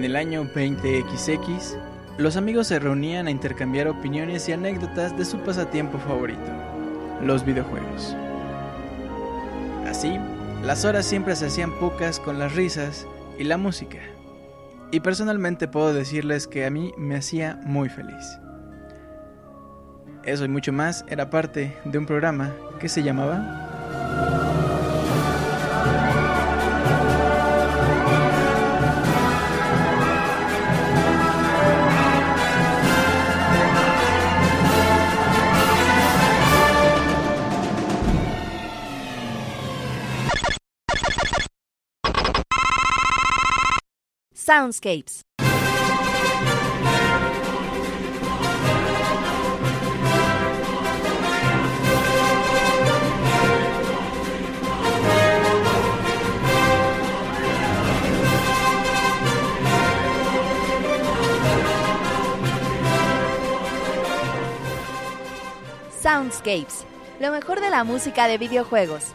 En el año 20XX, los amigos se reunían a intercambiar opiniones y anécdotas de su pasatiempo favorito, los videojuegos. Así, las horas siempre se hacían pocas con las risas y la música. Y personalmente puedo decirles que a mí me hacía muy feliz. Eso y mucho más era parte de un programa que se llamaba Soundscapes. Soundscapes, lo mejor de la música de videojuegos.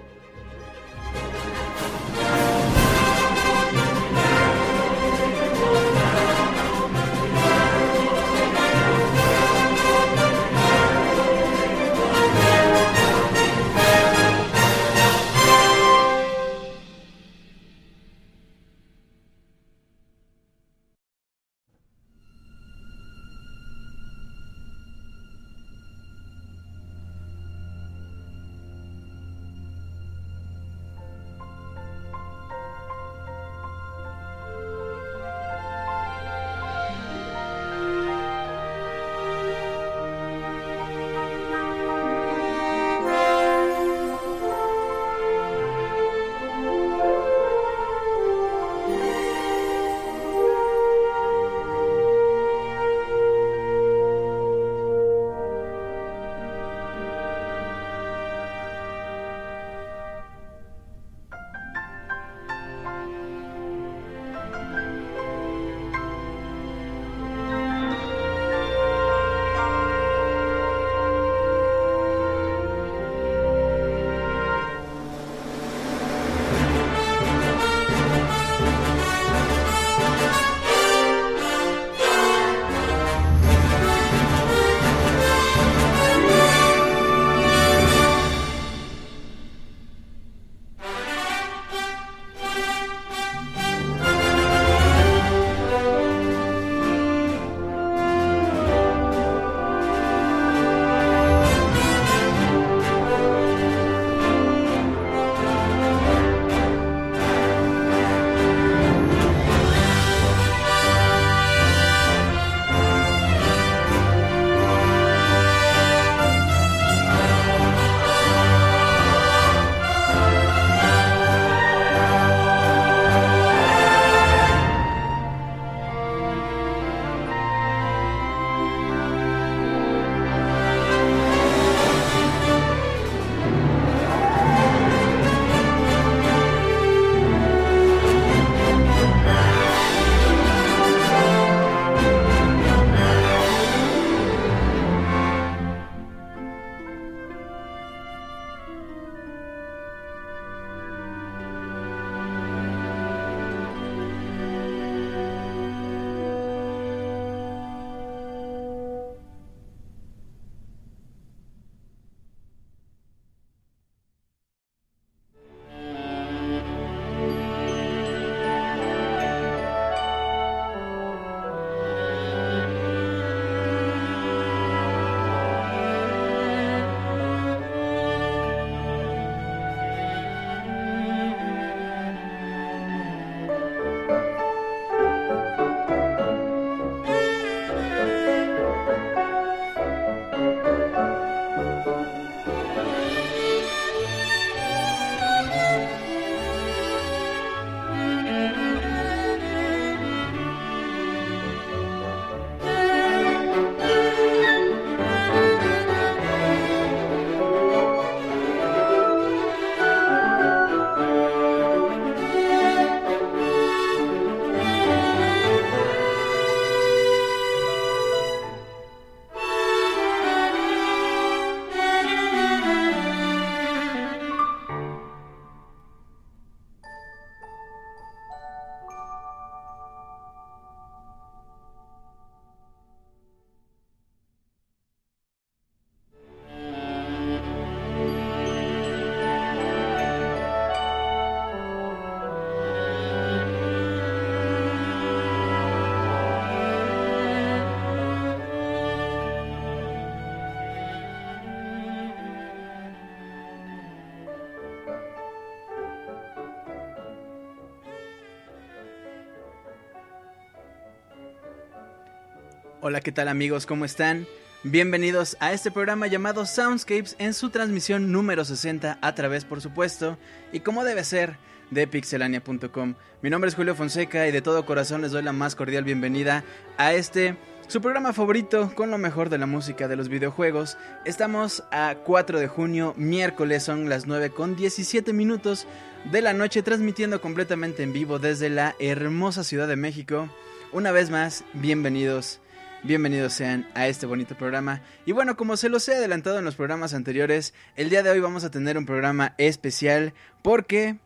Hola, ¿qué tal amigos? ¿Cómo están? Bienvenidos a este programa llamado Soundscapes en su transmisión número 60 a través, por supuesto, y como debe ser, de pixelania.com. Mi nombre es Julio Fonseca y de todo corazón les doy la más cordial bienvenida a este su programa favorito con lo mejor de la música de los videojuegos. Estamos a 4 de junio, miércoles, son las 9 con 17 minutos de la noche, transmitiendo completamente en vivo desde la hermosa Ciudad de México. Una vez más, bienvenidos bienvenidos sean a este bonito programa. Y bueno, como se los he adelantado en los programas anteriores, el día de hoy vamos a tener un programa especial porque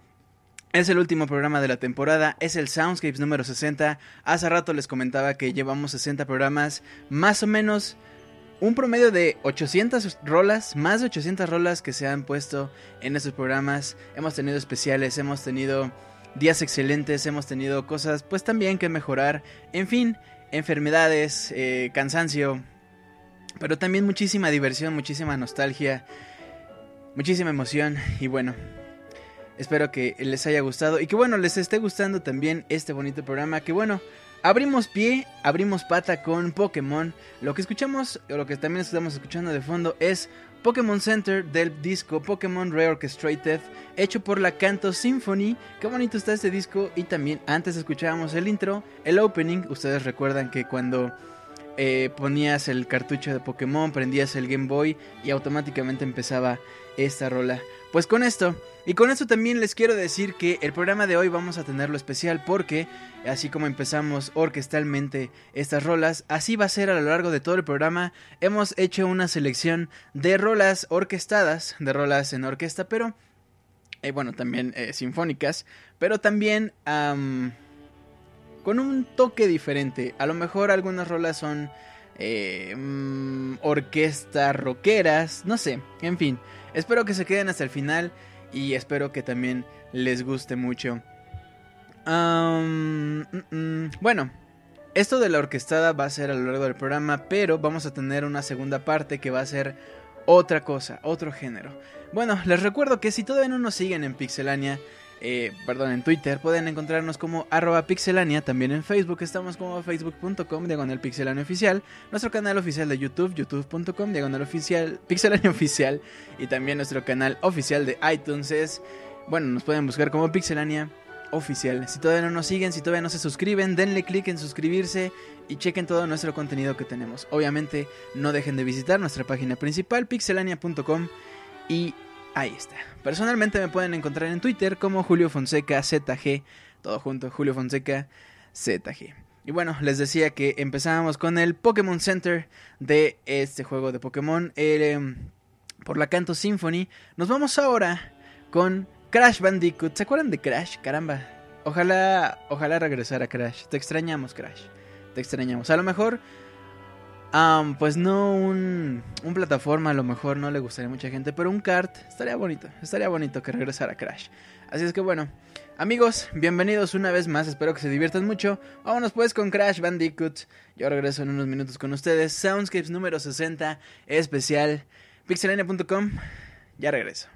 es el último programa de la temporada, es el Soundscapes número 60. Hace rato les comentaba que llevamos 60 programas, más o menos un promedio de 800 rolas, más de 800 rolas que se han puesto en estos programas. Hemos tenido especiales, hemos tenido días excelentes, hemos tenido cosas pues también que mejorar. En fin, enfermedades, eh, cansancio, pero también muchísima diversión, muchísima nostalgia, muchísima emoción y bueno, espero que les haya gustado y que bueno, les esté gustando también este bonito programa, que bueno, abrimos pie, abrimos pata con Pokémon, lo que escuchamos, o lo que también estamos escuchando de fondo es Pokémon Center del disco Pokémon Reorchestrated, hecho por la Canto Symphony. Qué bonito está este disco. Y también antes escuchábamos el intro, el opening. Ustedes recuerdan que cuando eh, ponías el cartucho de Pokémon, prendías el Game Boy y automáticamente empezaba esta rola. Pues con esto, y con esto también les quiero decir que el programa de hoy vamos a tenerlo especial porque, así como empezamos orquestalmente estas rolas, así va a ser a lo largo de todo el programa. Hemos hecho una selección de rolas orquestadas, de rolas en orquesta, pero, eh, bueno, también eh, sinfónicas, pero también con un toque diferente. A lo mejor algunas rolas son eh, mm, orquestas rockeras, no sé, en fin. Espero que se queden hasta el final y espero que también les guste mucho. Mm, mm, bueno, esto de la orquestada va a ser a lo largo del programa, pero vamos a tener una segunda parte que va a ser otra cosa, otro género. Bueno, les recuerdo que si todavía no nos siguen en Pixelania, eh, perdón, en Twitter pueden encontrarnos como arroba pixelania, también en Facebook estamos como facebook.com diagonal oficial, nuestro canal oficial de YouTube, youtube.com diagonal oficial, pixelania oficial y también nuestro canal oficial de iTunes es, bueno, nos pueden buscar como pixelania oficial. Si todavía no nos siguen, si todavía no se suscriben, denle click en suscribirse y chequen todo nuestro contenido que tenemos. Obviamente no dejen de visitar nuestra página principal pixelania.com y Ahí está. Personalmente me pueden encontrar en Twitter como Julio Fonseca ZG. Todo junto, Julio Fonseca ZG. Y bueno, les decía que empezábamos con el Pokémon Center de este juego de Pokémon em, por la Canto Symphony. Nos vamos ahora con Crash Bandicoot. ¿Se acuerdan de Crash? Caramba. Ojalá, ojalá regresara Crash. Te extrañamos, Crash. Te extrañamos. A lo mejor pues no un, plataforma, a lo mejor no le gustaría a mucha gente, pero un kart estaría bonito, estaría bonito que regresara Crash. Así es que bueno, amigos, bienvenidos una vez más, espero que se diviertan mucho. Vámonos pues con Crash Bandicoot. Yo regreso en unos minutos con ustedes. Soundscapes número 60, especial, pixelania.com. Ya regreso.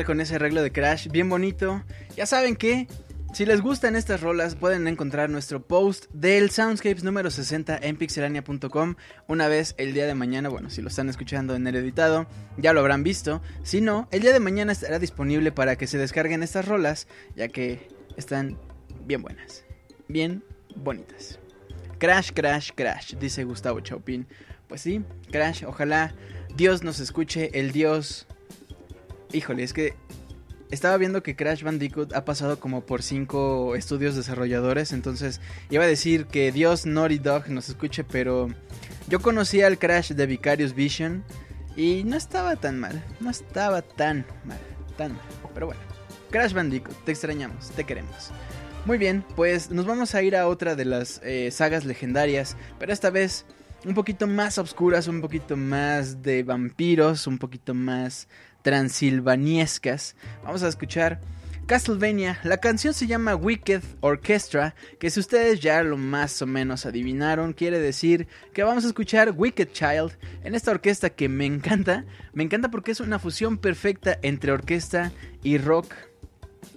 Con ese arreglo de Crash? Bien bonito. Ya saben que si les gustan estas rolas, pueden encontrar nuestro post del Soundscapes número 60 en pixelania.com. Una vez el día de mañana, bueno, si lo están escuchando en el editado, ya lo habrán visto. Si no, el día de mañana estará disponible para que se descarguen estas rolas, ya que están bien buenas, bien bonitas. Crash, crash, crash, dice Gustavo Chaupin. Pues sí, crash, ojalá Dios nos escuche, el Dios... Híjole, es que estaba viendo que Crash Bandicoot ha pasado como por cinco estudios desarrolladores, entonces iba a decir que Dios Naughty Dog nos escuche, pero yo conocía al Crash de Vicarious Vision y no estaba tan mal, no estaba tan mal, tan mal, pero bueno. Crash Bandicoot, te extrañamos, te queremos. Muy bien, pues nos vamos a ir a otra de las eh, sagas legendarias, pero esta vez un poquito más oscuras, un poquito más de vampiros, un poquito más transilvaniescas. Vamos a escuchar Castlevania. La canción se llama Wicked Orchestra, que si ustedes ya lo más o menos adivinaron, quiere decir que vamos a escuchar Wicked Child en esta orquesta que me encanta. Me encanta porque es una fusión perfecta entre orquesta y rock,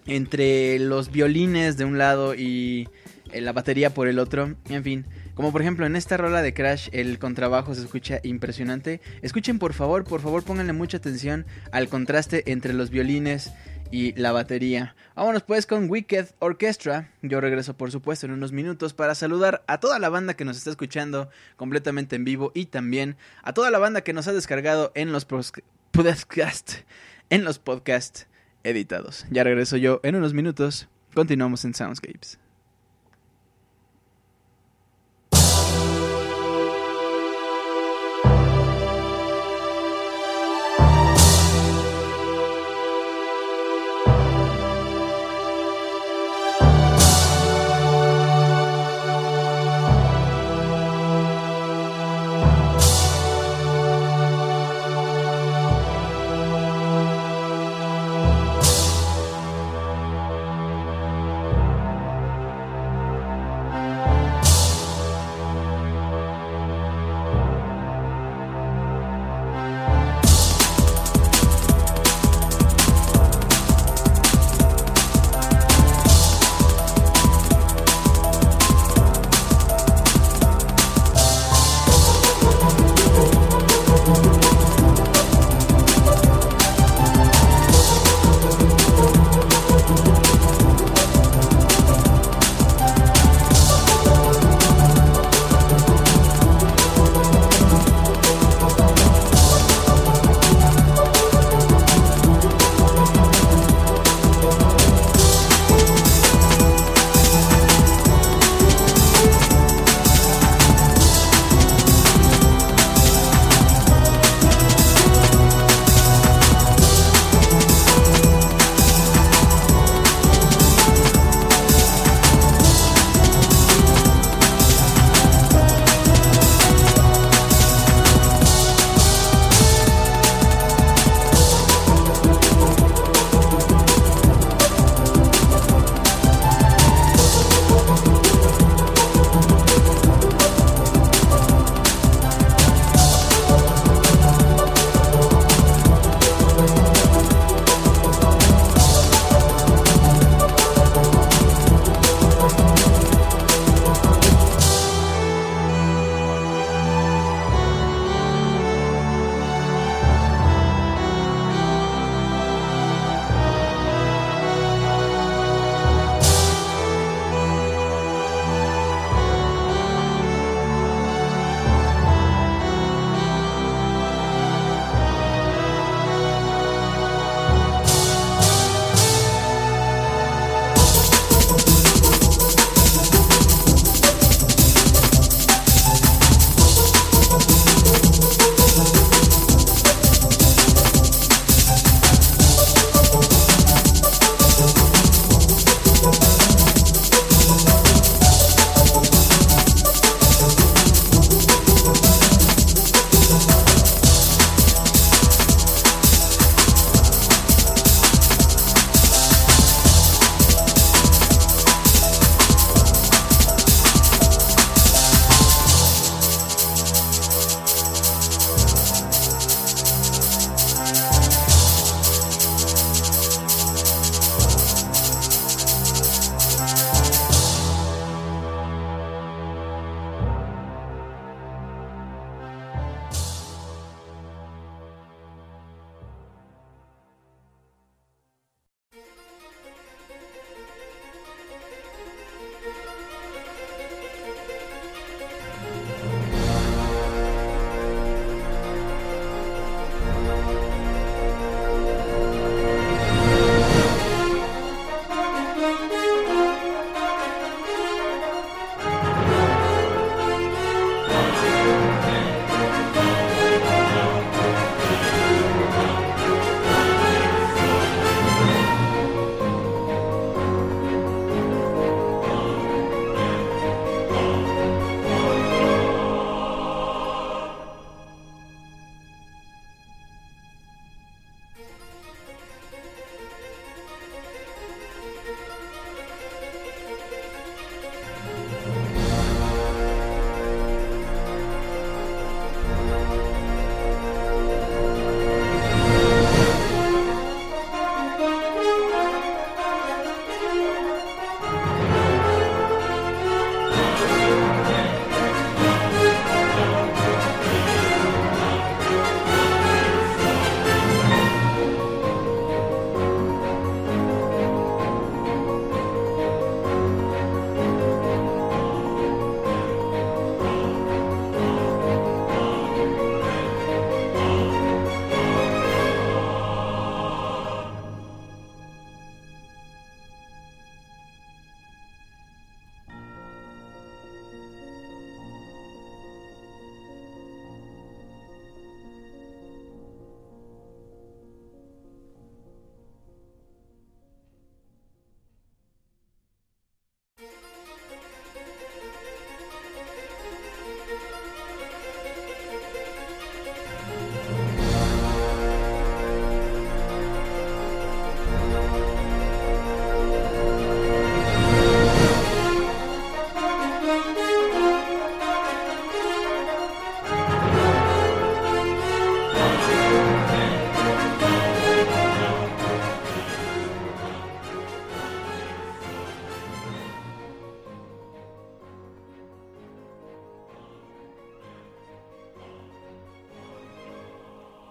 entre los violines de un lado y eh, la batería por el otro. En fin, como por ejemplo en esta rola de Crash el contrabajo se escucha impresionante. Escuchen por favor, por favor pónganle mucha atención al contraste entre los violines y la batería. Vámonos pues con Wicked Orchestra. Yo regreso por supuesto en unos minutos para saludar a toda la banda que nos está escuchando completamente en vivo y también a toda la banda que nos ha descargado en los podcasts en los podcasts editados. Ya regreso yo en unos minutos. Continuamos en Soundscapes.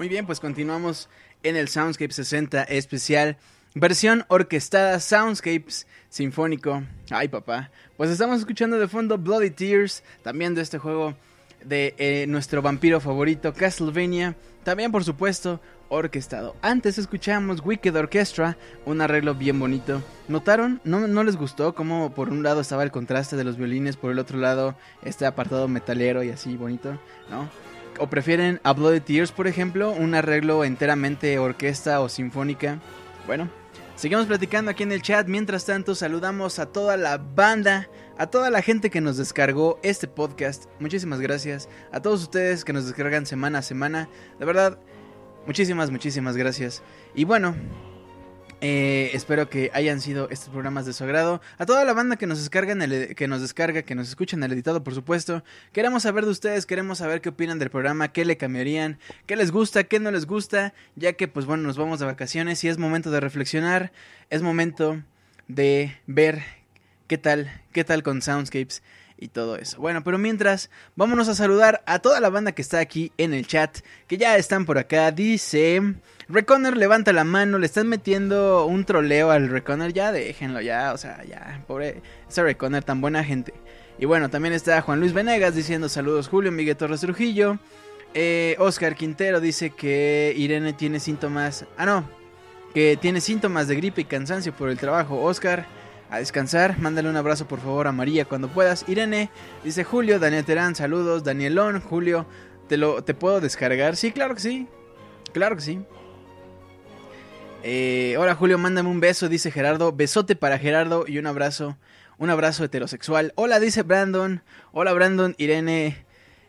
Muy bien, pues continuamos en el Soundscape 60 especial. Versión orquestada Soundscapes Sinfónico. Ay, papá. Pues estamos escuchando de fondo Bloody Tears, también de este juego de eh, nuestro vampiro favorito, Castlevania. También, por supuesto, orquestado. Antes escuchamos Wicked Orchestra, un arreglo bien bonito. ¿Notaron? ¿No, ¿No les gustó cómo por un lado estaba el contraste de los violines, por el otro lado este apartado metalero y así bonito? ¿No? ¿O prefieren a Bloody Tears, por ejemplo, un arreglo enteramente orquesta o sinfónica? Bueno, seguimos platicando aquí en el chat. Mientras tanto, saludamos a toda la banda, a toda la gente que nos descargó este podcast. Muchísimas gracias. A todos ustedes que nos descargan semana a semana. De verdad, muchísimas, muchísimas gracias. Y bueno, eh, espero que hayan sido estos programas de su agrado. A toda la banda que nos descarga, en el, que nos descarga, que nos escucha en el editado, por supuesto. Queremos saber de ustedes, queremos saber qué opinan del programa, qué le cambiarían, qué les gusta, qué no les gusta, ya que pues bueno, nos vamos de vacaciones y es momento de reflexionar, es momento de ver qué tal, qué tal con Soundscapes y todo eso. Bueno, pero mientras, vámonos a saludar a toda la banda que está aquí en el chat, que ya están por acá. Dice, Reconner levanta la mano, le están metiendo un troleo al Reconner, ya déjenlo, ya, o sea, ya, pobre, ese Reconner tan buena gente. Y bueno, también está Juan Luis Venegas diciendo saludos Julio, Miguel Torres Trujillo. Eh, Oscar Quintero dice que Irene tiene síntomas, ah no, que tiene síntomas de gripe y cansancio por el trabajo. Oscar a descansar. Mándale un abrazo por favor a María cuando puedas. Irene, dice Julio, Daniel Terán, saludos. Danielón, Julio, ¿te, lo, ¿te puedo descargar? Sí, claro que sí. Claro que sí. Eh, hola Julio, mándame un beso, dice Gerardo. Besote para Gerardo y un abrazo. Un abrazo heterosexual. Hola, dice Brandon. Hola Brandon, Irene.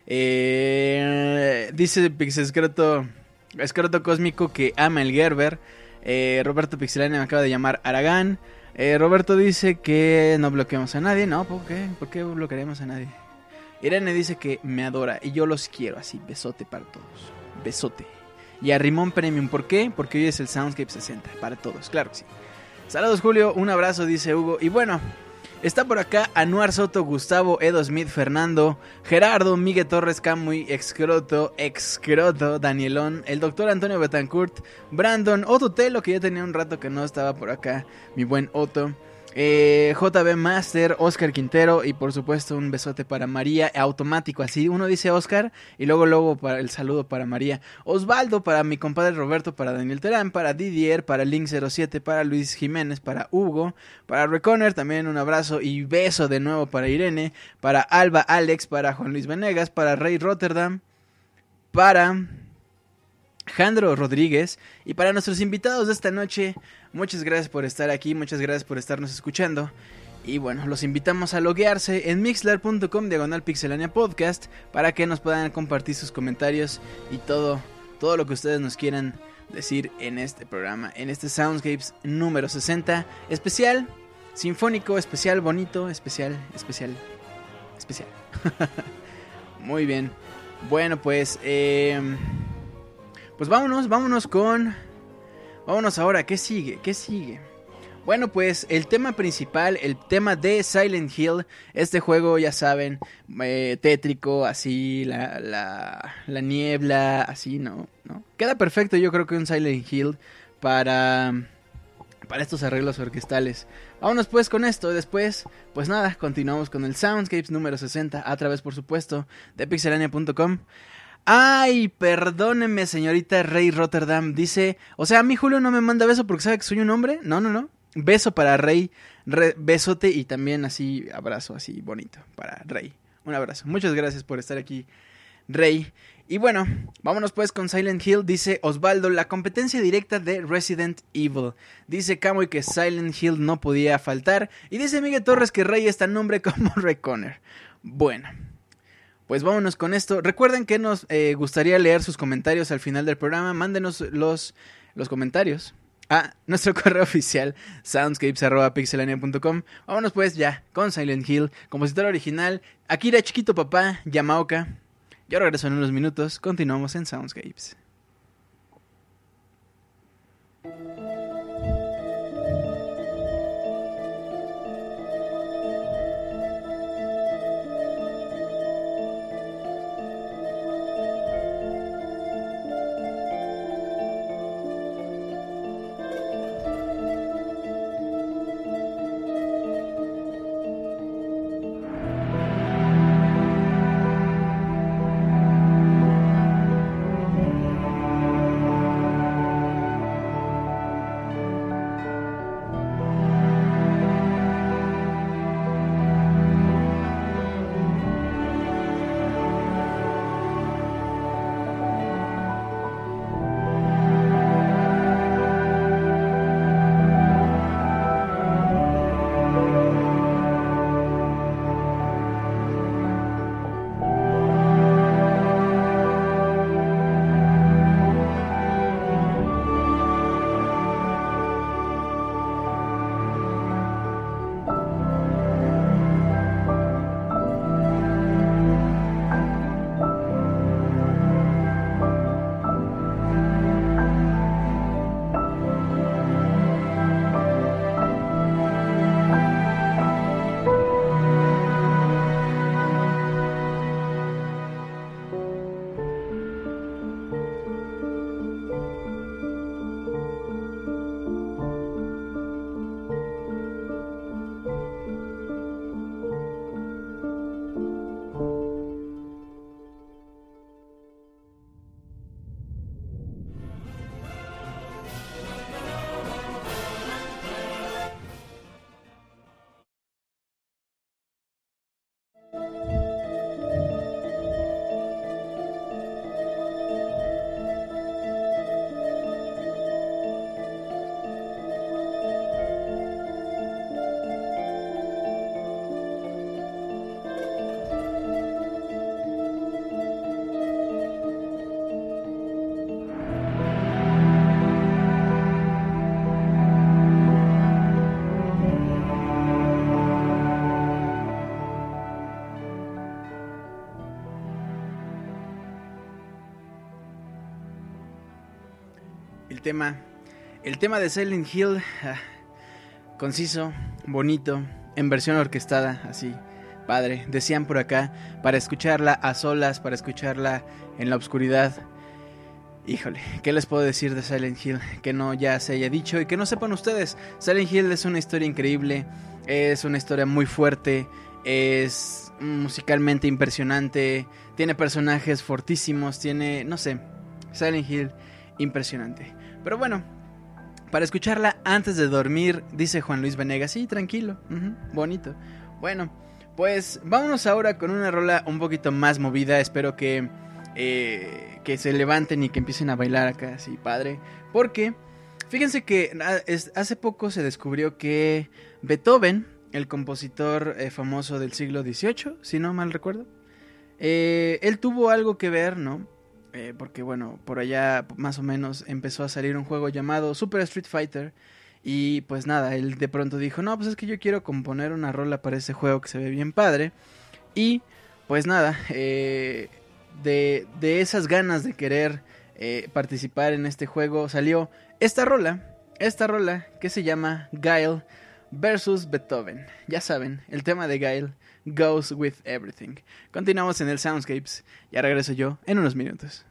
Eh, dice Pixescroto, escroto cósmico que ama el Gerber. Eh, Roberto Pixelania me acaba de llamar Aragán. Eh, Roberto dice que no bloqueamos a nadie. No, ¿por qué? ¿Por qué bloquearemos a nadie? Irene dice que me adora y yo los quiero así. Besote para todos. Besote. Y a Rimón Premium, ¿por qué? Porque hoy es el Soundscape 60. Para todos, claro que sí. Saludos Julio, un abrazo, dice Hugo. Y bueno, Está por acá Anuar Soto, Gustavo, Edo Smith, Fernando, Gerardo, Miguel Torres, Camuy, Excroto, Excroto, Danielón, el doctor Antonio Betancourt, Brandon, Otto Telo, que ya tenía un rato que no estaba por acá, mi buen Otto. Eh, JB Master, Oscar Quintero y por supuesto un besote para María, automático, así uno dice Oscar y luego luego para el saludo para María. Osvaldo, para mi compadre Roberto, para Daniel Terán, para Didier, para Link07, para Luis Jiménez, para Hugo, para Reconner, también un abrazo y beso de nuevo para Irene, para Alba Alex, para Juan Luis Venegas, para Rey Rotterdam, para... Jandro Rodríguez y para nuestros invitados de esta noche, Muchas gracias por estar aquí, muchas gracias por estarnos escuchando. Y bueno, los invitamos a loguearse en mixler.com diagonal pixelania podcast para que nos puedan compartir sus comentarios y todo, todo lo que ustedes nos quieran decir en este programa, en este Soundscapes número 60, especial, sinfónico, especial, bonito, especial, especial, especial. Muy bien. Bueno, pues, eh, pues vámonos, vámonos con Vámonos ahora, ¿qué sigue? ¿Qué sigue? Bueno, pues el tema principal, el tema de Silent Hill, este juego ya saben, eh, tétrico, así, la, la, la, niebla, así, ¿no? ¿no? Queda perfecto yo creo que un Silent Hill para, para estos arreglos orquestales. Vámonos pues con esto, después, pues nada, continuamos con el Soundscapes número 60, a través por supuesto de pixelania.com. Ay, perdóneme, señorita Rey Rotterdam. Dice, o sea, a mí Julio no me manda beso porque sabe que soy un hombre. No, no, no. Beso para Rey, besote y también así abrazo, así bonito para Rey. Un abrazo. Muchas gracias por estar aquí, Rey. Y bueno, vámonos pues con Silent Hill. Dice Osvaldo, la competencia directa de Resident Evil. Dice Camoy que Silent Hill no podía faltar. Y dice Miguel Torres que Rey está en nombre como Ray Connor. Bueno, pues vámonos con esto. Recuerden que nos eh, gustaría leer sus comentarios al final del programa. Mándenos los, los comentarios a nuestro correo oficial soundscapes.pixelania.com. Vámonos pues ya con Silent Hill, compositor original, Akira Chiquito Papá, Yamaoka. Yo regreso en unos minutos. Continuamos en Soundscapes. Tema, el tema de Silent Hill, ah, conciso, bonito, en versión orquestada, así, padre. Decían por acá, para escucharla a solas, para escucharla en la oscuridad. Híjole, ¿qué les puedo decir de Silent Hill que no ya se haya dicho y que no sepan ustedes? Silent Hill es una historia increíble, es una historia muy fuerte, es musicalmente impresionante, tiene personajes fortísimos, tiene, no sé, Silent Hill impresionante. Pero bueno, para escucharla antes de dormir, dice Juan Luis Venegas, sí, tranquilo, bonito. Bueno, pues vámonos ahora con una rola un poquito más movida, espero que eh, que se levanten y que empiecen a bailar acá, así padre. Porque, fíjense que ah, hace poco se descubrió que Beethoven, el compositor eh, famoso del siglo XVIII, si no mal recuerdo, eh, él tuvo algo que ver, ¿no? Porque bueno, por allá más o menos empezó a salir un juego llamado Super Street Fighter. Y pues nada, él de pronto dijo, no, pues es que yo quiero componer una rola para ese juego que se ve bien padre. Y pues nada, eh, de, esas ganas de querer eh, participar en este juego salió esta rola, esta rola que se llama Guile versus Beethoven. Ya saben, el tema de Guile goes with everything. Continuamos en el Soundscapes, ya regreso yo en unos minutos.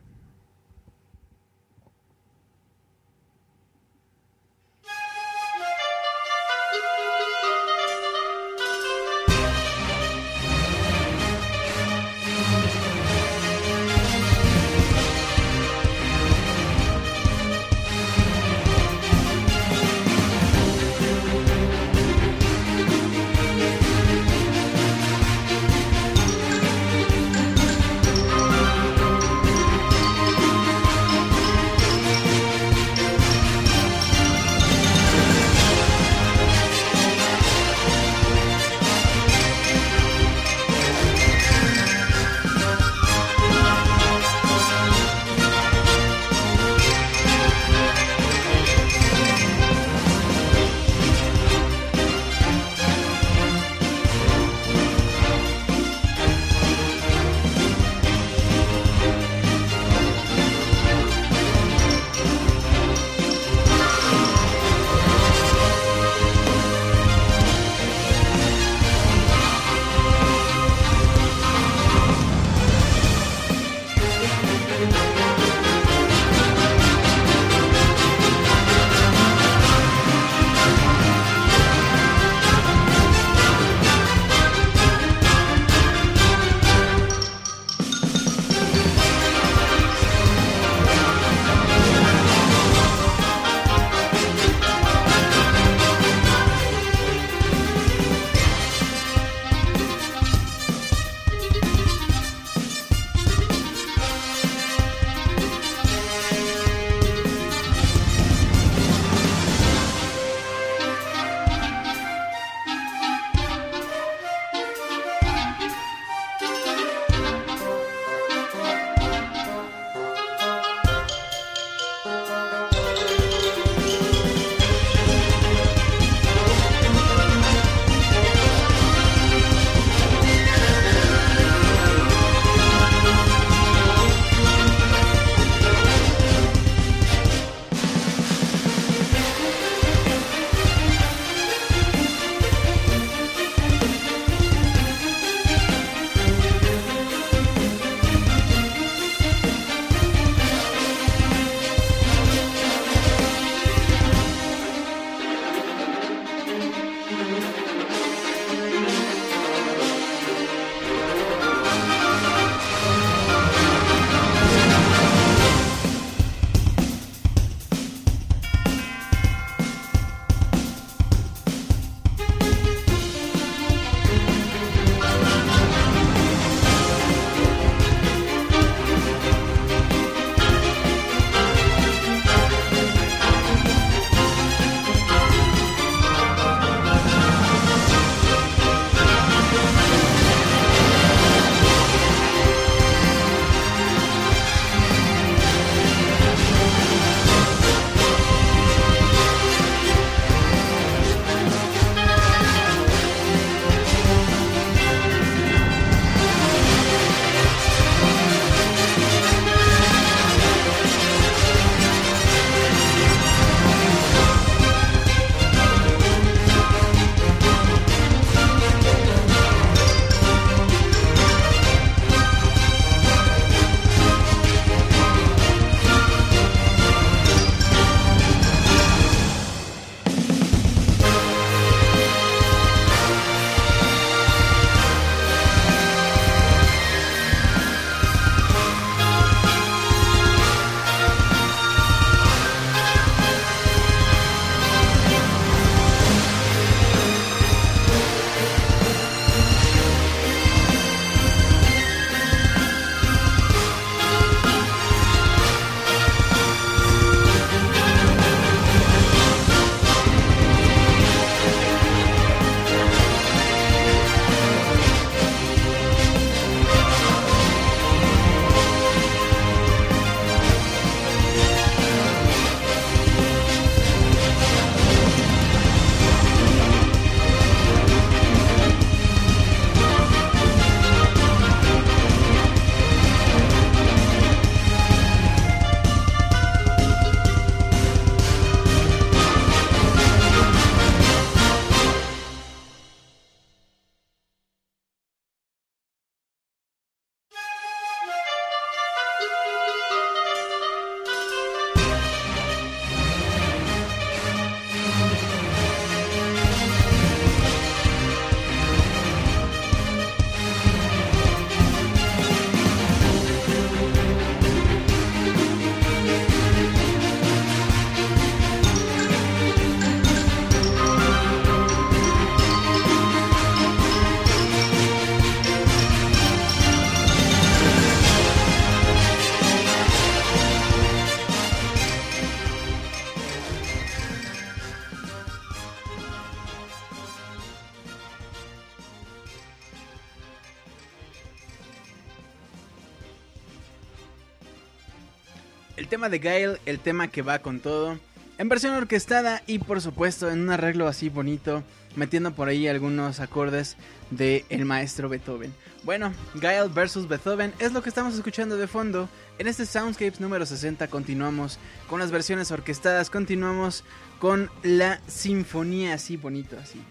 De Gail, el tema que va con todo, en versión orquestada y por supuesto en un arreglo así bonito, metiendo por ahí algunos acordes de el maestro Beethoven. Bueno, Gail versus Beethoven es lo que estamos escuchando de fondo. En este Soundscapes número 60 continuamos con las versiones orquestadas, continuamos con la sinfonía así bonito, así.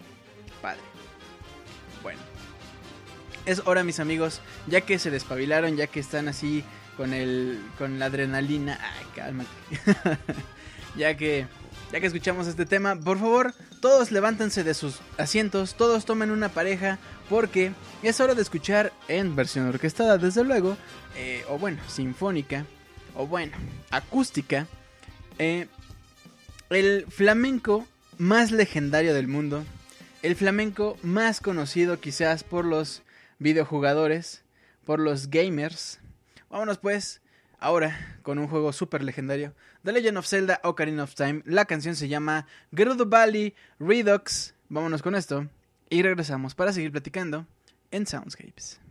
Padre. Bueno. Es hora mis amigos, ya que se despabilaron, ya que están así con el con la adrenalina. Ay, cálmate. ya que ya que escuchamos este tema, por favor, todos levántense de sus asientos, todos tomen una pareja, porque es hora de escuchar en versión orquestada, desde luego, eh, o bueno, sinfónica, o bueno, acústica, eh, el flamenco más legendario del mundo, el flamenco más conocido quizás por los videojugadores, por los gamers. Vámonos pues ahora con un juego súper legendario. The Legend of Zelda Ocarina of Time. La canción se llama Gerudo Valley Redux. Vámonos con esto y regresamos para seguir platicando en Soundscapes.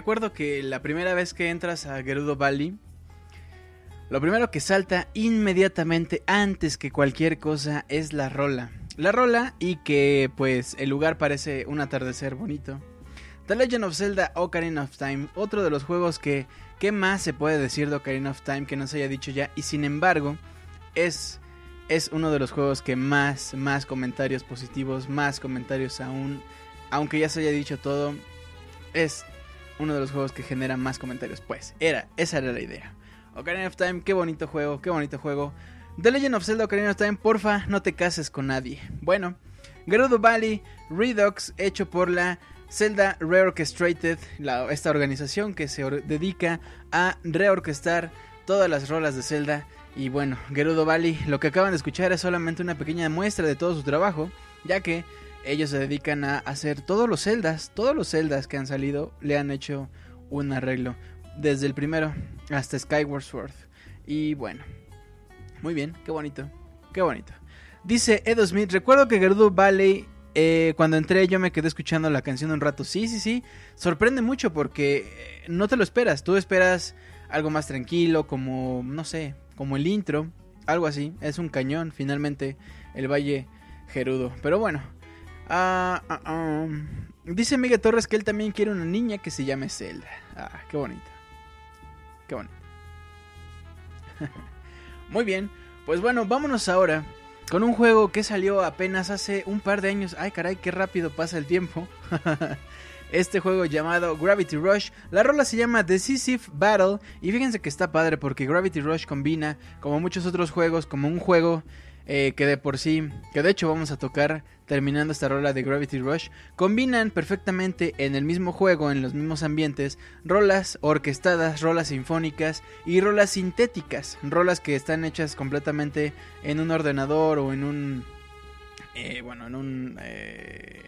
Acuerdo que la primera vez que entras a Gerudo Valley, lo primero que salta inmediatamente antes que cualquier cosa es la rola. La rola y que pues el lugar parece un atardecer bonito. The Legend of Zelda Ocarina of Time, otro de los juegos que ¿qué más se puede decir de Ocarina of Time que no se haya dicho ya? Y sin embargo, es es uno de los juegos que más más comentarios positivos, más comentarios aún aunque ya se haya dicho todo, es uno de los juegos que genera más comentarios. Pues, era, esa era la idea. Ocarina of Time, qué bonito juego, qué bonito juego. The Legend of Zelda Ocarina of Time, porfa, no te cases con nadie. Bueno, Gerudo Valley Redux, hecho por la Zelda Reorchestrated, esta organización que se dedica a reorquestar todas las rolas de Zelda. Y bueno, Gerudo Valley, lo que acaban de escuchar es solamente una pequeña muestra de todo su trabajo, ya que ellos se dedican a hacer todos los celdas, todos los celdas que han salido le han hecho un arreglo, desde el primero hasta Skyward Sword. Y bueno, muy bien, qué bonito, qué bonito. Dice Edo Smith, recuerdo que Gerudo Valley, eh, cuando entré yo me quedé escuchando la canción un rato. Sí, sí, sí, sorprende mucho porque eh, no te lo esperas, tú esperas algo más tranquilo, como, no sé, como el intro, algo así, es un cañón finalmente el Valle Gerudo. Pero bueno, Ah, ah, ah. Dice Miguel Torres que él también quiere una niña que se llame Zelda. Ah, qué bonito. Qué bonito. Muy bien. Pues bueno, vámonos ahora con un juego que salió apenas hace un par de años. Ay, caray, qué rápido pasa el tiempo. este juego llamado Gravity Rush. La rola se llama Decisive Battle. Y fíjense que está padre porque Gravity Rush combina, como muchos otros juegos, como un juego eh, que de por sí, que de hecho vamos a tocar terminando esta rola de Gravity Rush, combinan perfectamente en el mismo juego, en los mismos ambientes, rolas orquestadas, rolas sinfónicas y rolas sintéticas, rolas que están hechas completamente en un ordenador o en un... Eh, bueno, en un... Eh,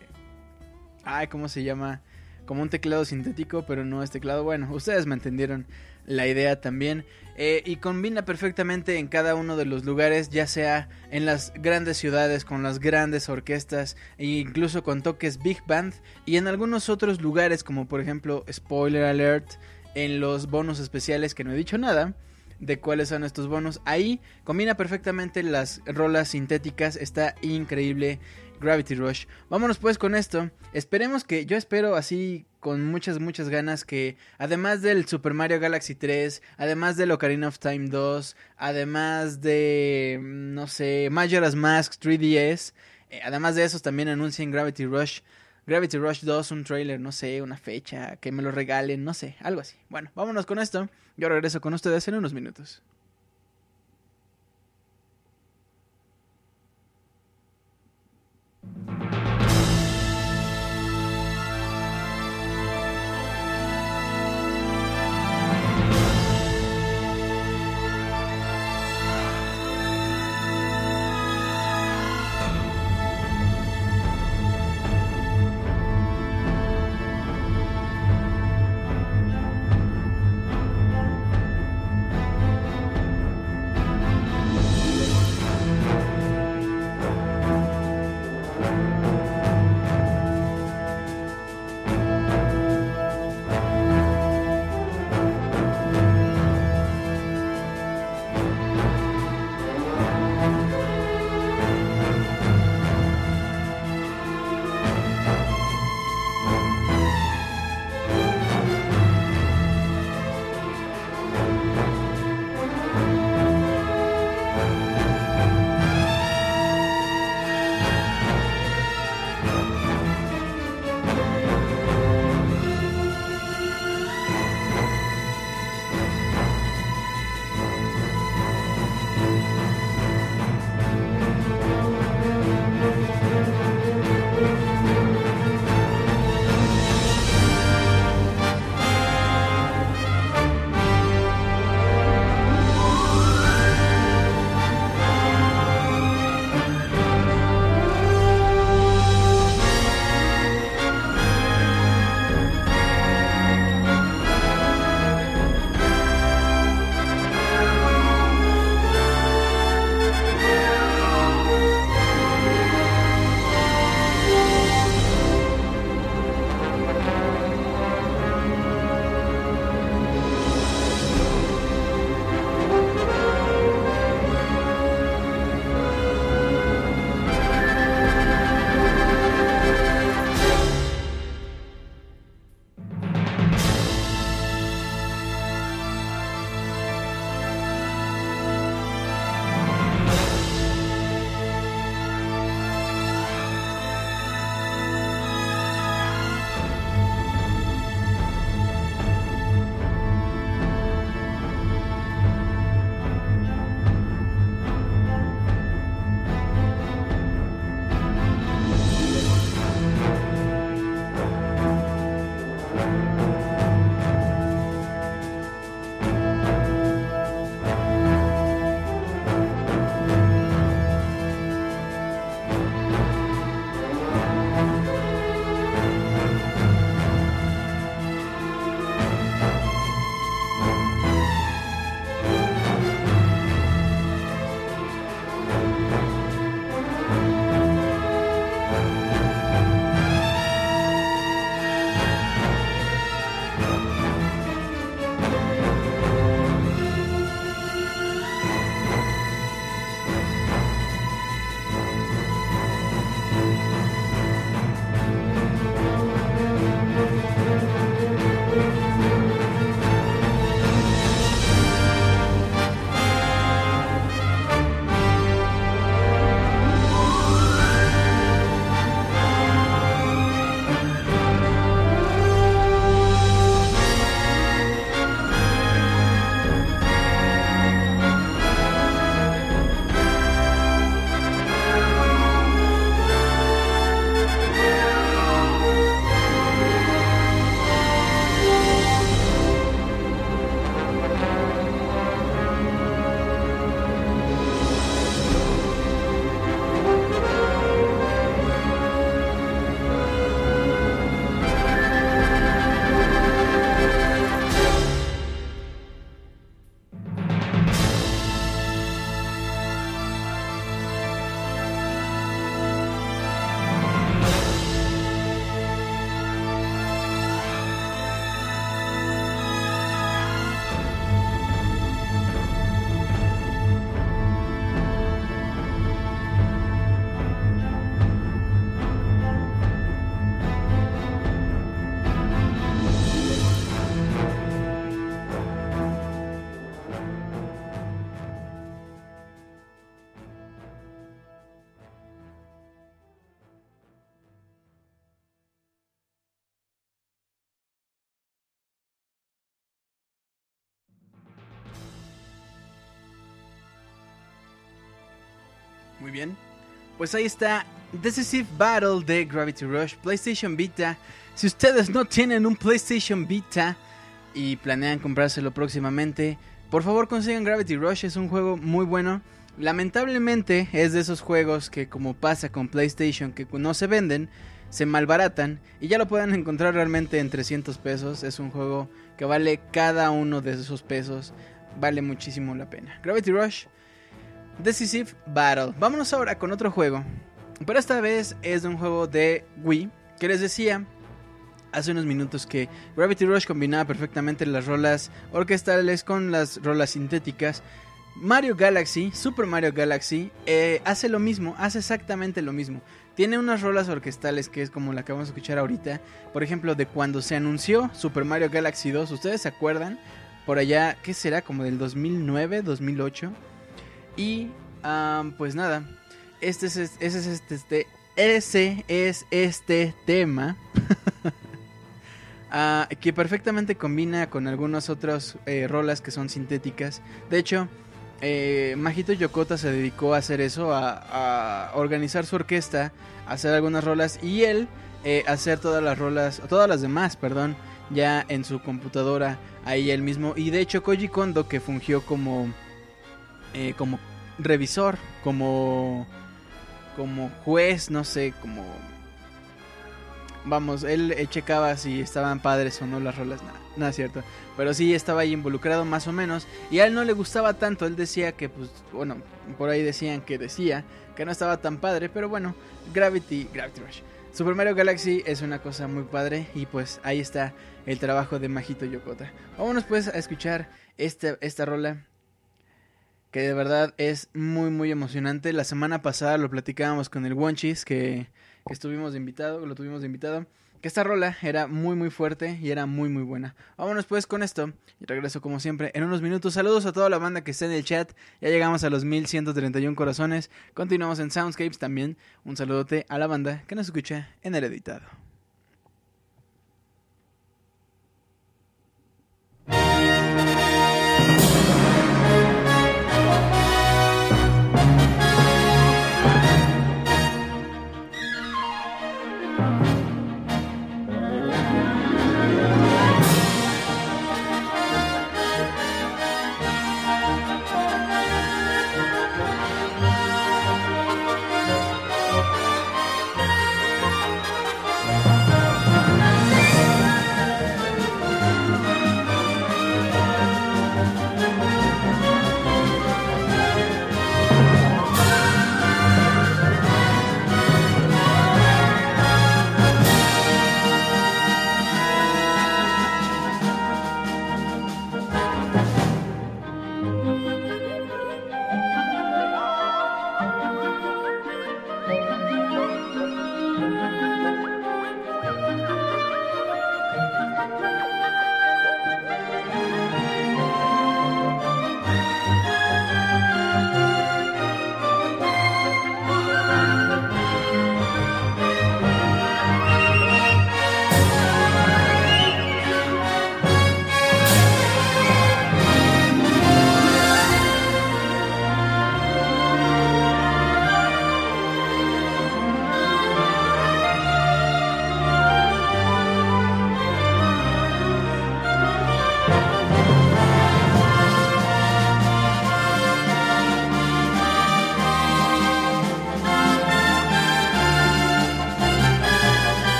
ay, ¿cómo se llama? Como un teclado sintético, pero no es teclado. Bueno, ustedes me entendieron la idea también. Eh, y combina perfectamente en cada uno de los lugares, ya sea en las grandes ciudades con las grandes orquestas e incluso con toques big band y en algunos otros lugares como por ejemplo spoiler alert en los bonos especiales que no he dicho nada de cuáles son estos bonos. Ahí combina perfectamente las rolas sintéticas, está increíble Gravity Rush. Vámonos pues con esto. Esperemos que, yo espero así con muchas, muchas ganas que además del Super Mario Galaxy 3, además del Ocarina of Time 2, además de, no sé, Majora's Mask 3DS, eh, además de esos también anuncien Gravity Rush. Gravity Rush 2, un trailer, no sé, una fecha, que me lo regalen, no sé, algo así. Bueno, vámonos con esto. Yo regreso con ustedes en unos minutos. Pues ahí está Decisive Battle de Gravity Rush PlayStation Vita. Si ustedes no tienen un PlayStation Vita y planean comprárselo próximamente, por favor consigan Gravity Rush, es un juego muy bueno. Lamentablemente es de esos juegos que como pasa con PlayStation que no se venden, se malbaratan y ya lo pueden encontrar realmente en 300 pesos. Es un juego que vale cada uno de esos pesos, vale muchísimo la pena. Gravity Rush, Decisive Battle. Vámonos ahora con otro juego, pero esta vez es de un juego de Wii que les decía hace unos minutos que Gravity Rush combinaba perfectamente las rolas orquestales con las rolas sintéticas. Mario Galaxy, Super Mario Galaxy, eh, hace lo mismo, hace exactamente lo mismo. Tiene unas rolas orquestales que es como la que vamos a escuchar ahorita. Por ejemplo, de cuando se anunció Super Mario Galaxy 2. ¿Ustedes se acuerdan? Por allá, ¿qué será? Como del 2009, 2008. Y, pues nada. Este es, este, este, ese es este tema. Ah, que perfectamente combina con algunas otras eh, rolas que son sintéticas. De hecho, eh, Majito Yokota se dedicó a hacer eso, a, organizar su orquesta, a hacer algunas rolas y él eh, hacer todas las rolas, todas las demás, perdón, ya en su computadora, ahí él mismo. Y de hecho Koji Kondo, que fungió como, eh, como revisor, como, como juez, no sé, como vamos, él eh, checaba si estaban padres o no las rolas, nada, nada es cierto. Pero sí estaba ahí involucrado más o menos. Y a él no le gustaba tanto, él decía que, pues, bueno, por ahí decían que decía que no estaba tan padre, pero bueno, Gravity, Gravity Rush. Super Mario Galaxy es una cosa muy padre y pues ahí está el trabajo de Majito Yokota. Vámonos pues a escuchar este, esta rola que de verdad es muy muy emocionante. La semana pasada lo platicábamos con el Wonchis que que estuvimos de invitado, lo tuvimos de invitado, que esta rola era muy muy fuerte y era muy muy buena. Vámonos pues con esto y regreso como siempre en unos minutos. Saludos a toda la banda que está en el chat. Ya llegamos a los 1131 corazones. Continuamos en Soundscapes también. Un saludote a la banda que nos escucha en el editado.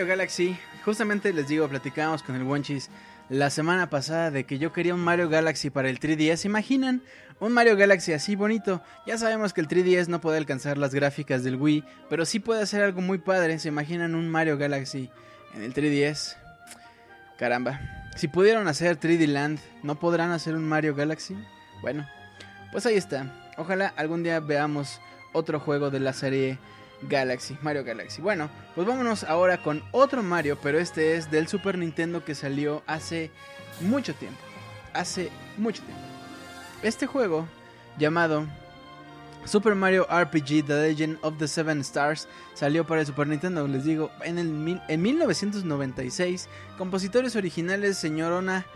Mario Galaxy, justamente les digo, platicábamos con el Wonchis la semana pasada de que yo quería un Mario Galaxy para el 3DS. imaginan? Un Mario Galaxy así bonito. Ya sabemos que el 3DS no puede alcanzar las gráficas del Wii, pero sí puede hacer algo muy padre. ¿Se imaginan un Mario Galaxy en el 3DS? Caramba. Si pudieron hacer 3D Land, ¿no podrán hacer un Mario Galaxy? Bueno, pues ahí está. Ojalá algún día veamos otro juego de la serie Galaxy, Mario Galaxy. Bueno, pues vámonos ahora con otro Mario, pero este es del Super Nintendo que salió hace mucho tiempo. Hace mucho tiempo. Este juego, llamado Super Mario RPG The Legend of the Seven Stars salió para el Super Nintendo, les digo, en, el, en 1996. Compositores originales, señorona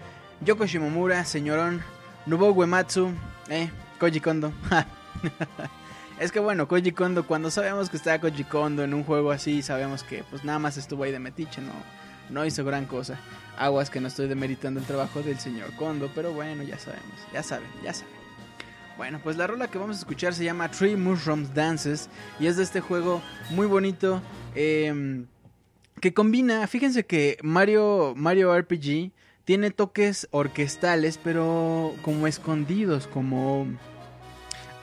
Yoko Shimomura, señorón Nobuo Uematsu, eh, Koji Kondo. Es que bueno, Koji Kondo, cuando sabemos que está Koji Kondo en un juego así, sabemos que pues nada más estuvo ahí de metiche, no, no hizo gran cosa. Aguas que no estoy demeritando el trabajo del señor Kondo, pero bueno, ya sabemos, ya saben, ya saben. Bueno, pues la rola que vamos a escuchar se llama Three Mushrooms Dances y es de este juego muy bonito em, que combina, fíjense que Mario, Mario RPG tiene toques orquestales, pero como escondidos, como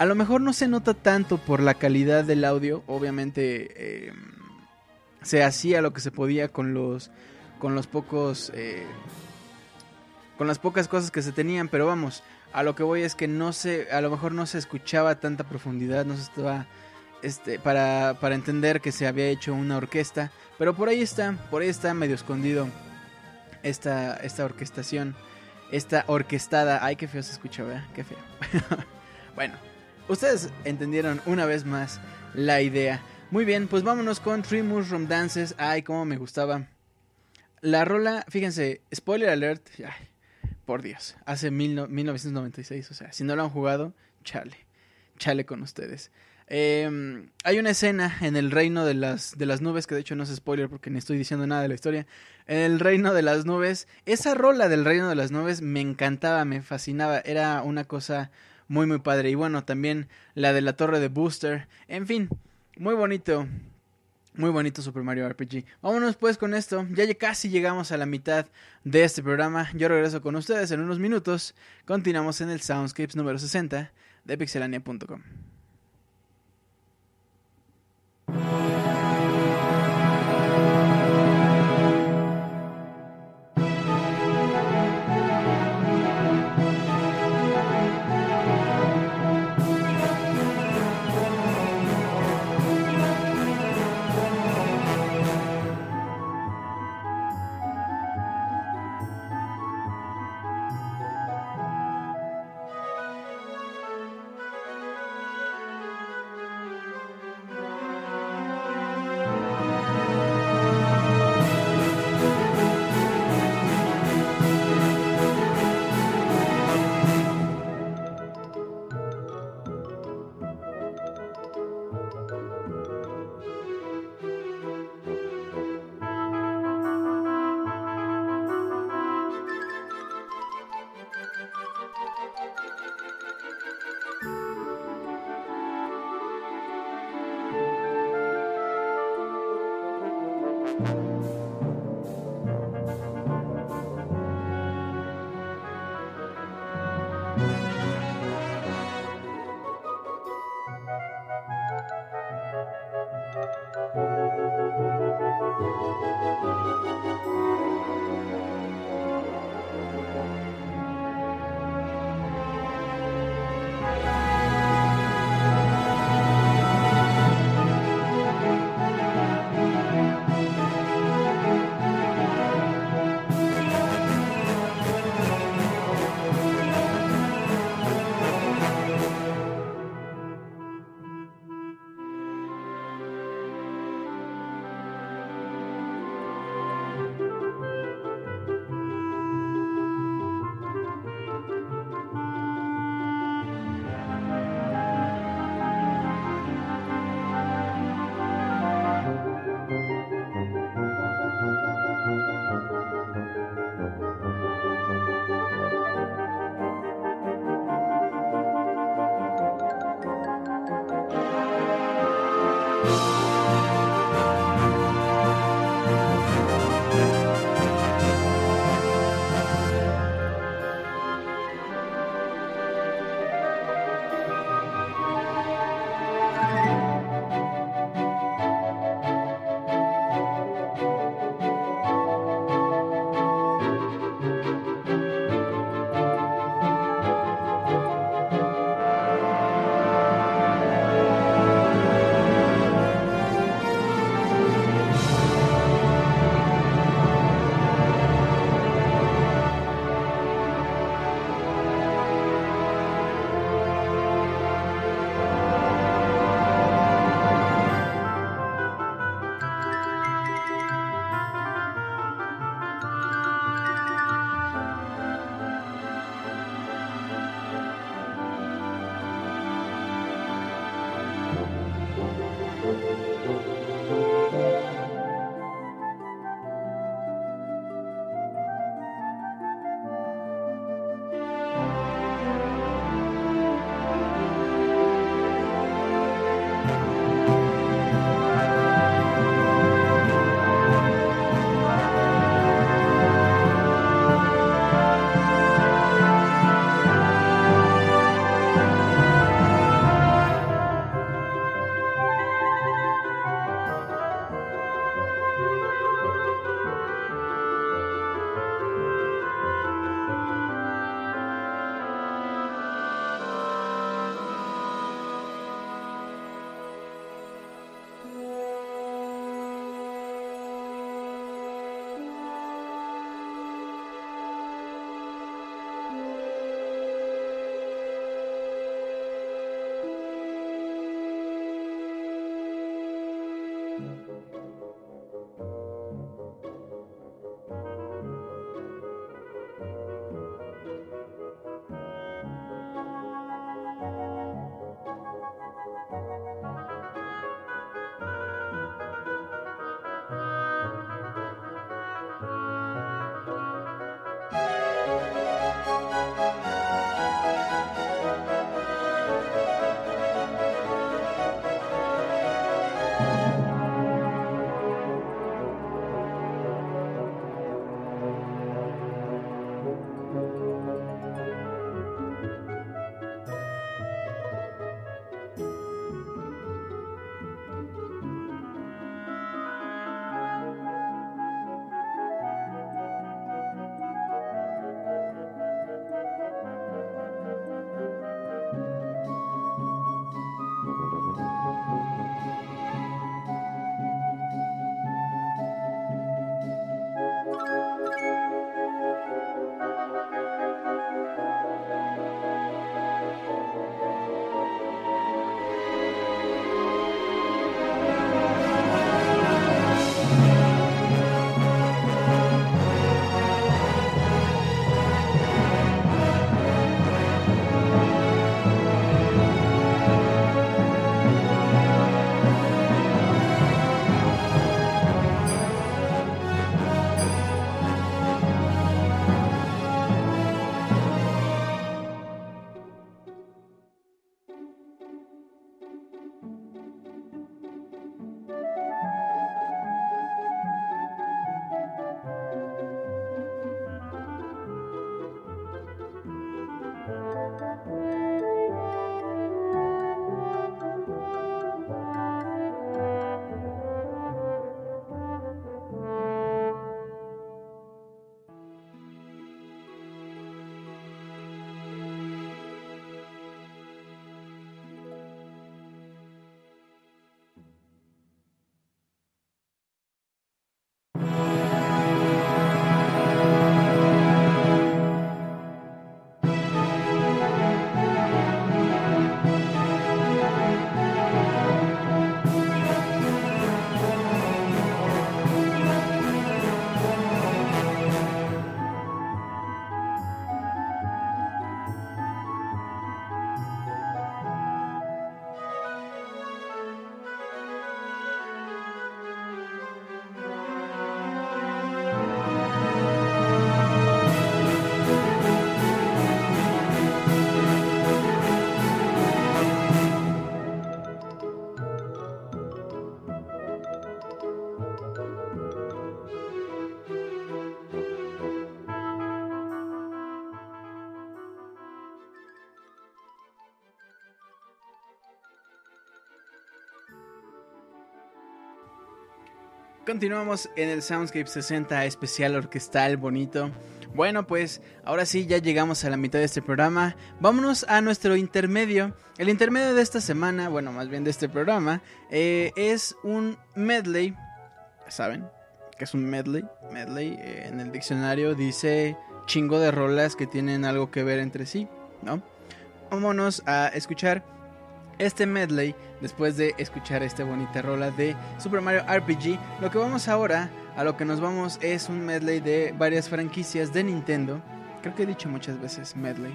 a lo mejor no se nota tanto por la calidad del audio, obviamente em, se hacía lo que se podía con los con los pocos eh, con las pocas cosas que se tenían, pero vamos, a lo que voy es que no se a lo mejor no se escuchaba tanta profundidad, no se estaba este para, para entender que se había hecho una orquesta, pero por ahí está, por ahí está medio escondido esta esta orquestación, esta orquestada, ay qué feo se escucha, ¿verdad? Qué feo. bueno, Ustedes entendieron una vez más la idea. Muy bien, pues vámonos con Three Mushroom Dances. Ay, cómo me gustaba. La rola, fíjense, spoiler alert. Ay, por Dios, hace mil 1996. O sea, si no lo han jugado, chale. Chale con ustedes. Em, hay una escena en el reino de las, de las nubes, que de hecho no es spoiler porque ni estoy diciendo nada de la historia. En el reino de las nubes, esa rola del reino de las nubes me encantaba, me fascinaba. Era una cosa muy muy padre. Y bueno, también la de la torre de Booster. En fin, muy bonito. Muy bonito Super Mario RPG. Vámonos pues con esto. Ya casi llegamos a la mitad de este programa. Yo regreso con ustedes en unos minutos. Continuamos en el Soundscapes número 60 de pixelania.com. Continuamos en el Soundscape 60 especial orquestal bonito. Bueno, pues ahora sí ya llegamos a la mitad de este programa. Vámonos a nuestro intermedio. El intermedio de esta semana, bueno, más bien de este programa, eh, es un medley. ¿Saben? Que es un medley. Medley eh, en el diccionario dice chingo de rolas que tienen algo que ver entre sí, ¿no? Vámonos a escuchar este medley después de escuchar esta bonita rola de Super Mario RPG. Lo que vamos ahora, a lo que nos vamos es un medley de varias franquicias de Nintendo. Creo que he dicho muchas veces medley.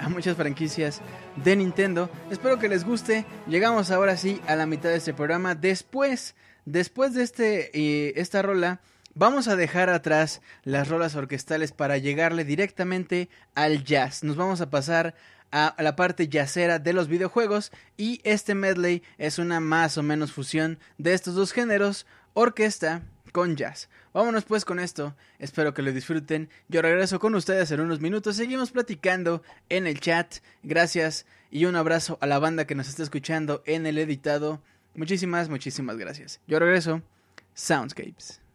A muchas franquicias de Nintendo. Espero que les guste. Llegamos ahora sí a la mitad de este programa. Después, después de este, eh, esta rola, vamos a dejar atrás las rolas orquestales para llegarle directamente al jazz. Nos vamos a pasar a la parte yacera de los videojuegos y este medley es una más o menos fusión de estos dos géneros, orquesta con jazz. Vámonos pues con esto, espero que lo disfruten. Yo regreso con ustedes en unos minutos, seguimos platicando en el chat. Gracias y un abrazo a la banda que nos está escuchando en el editado. Muchísimas, muchísimas gracias. Yo regreso. Soundscapes.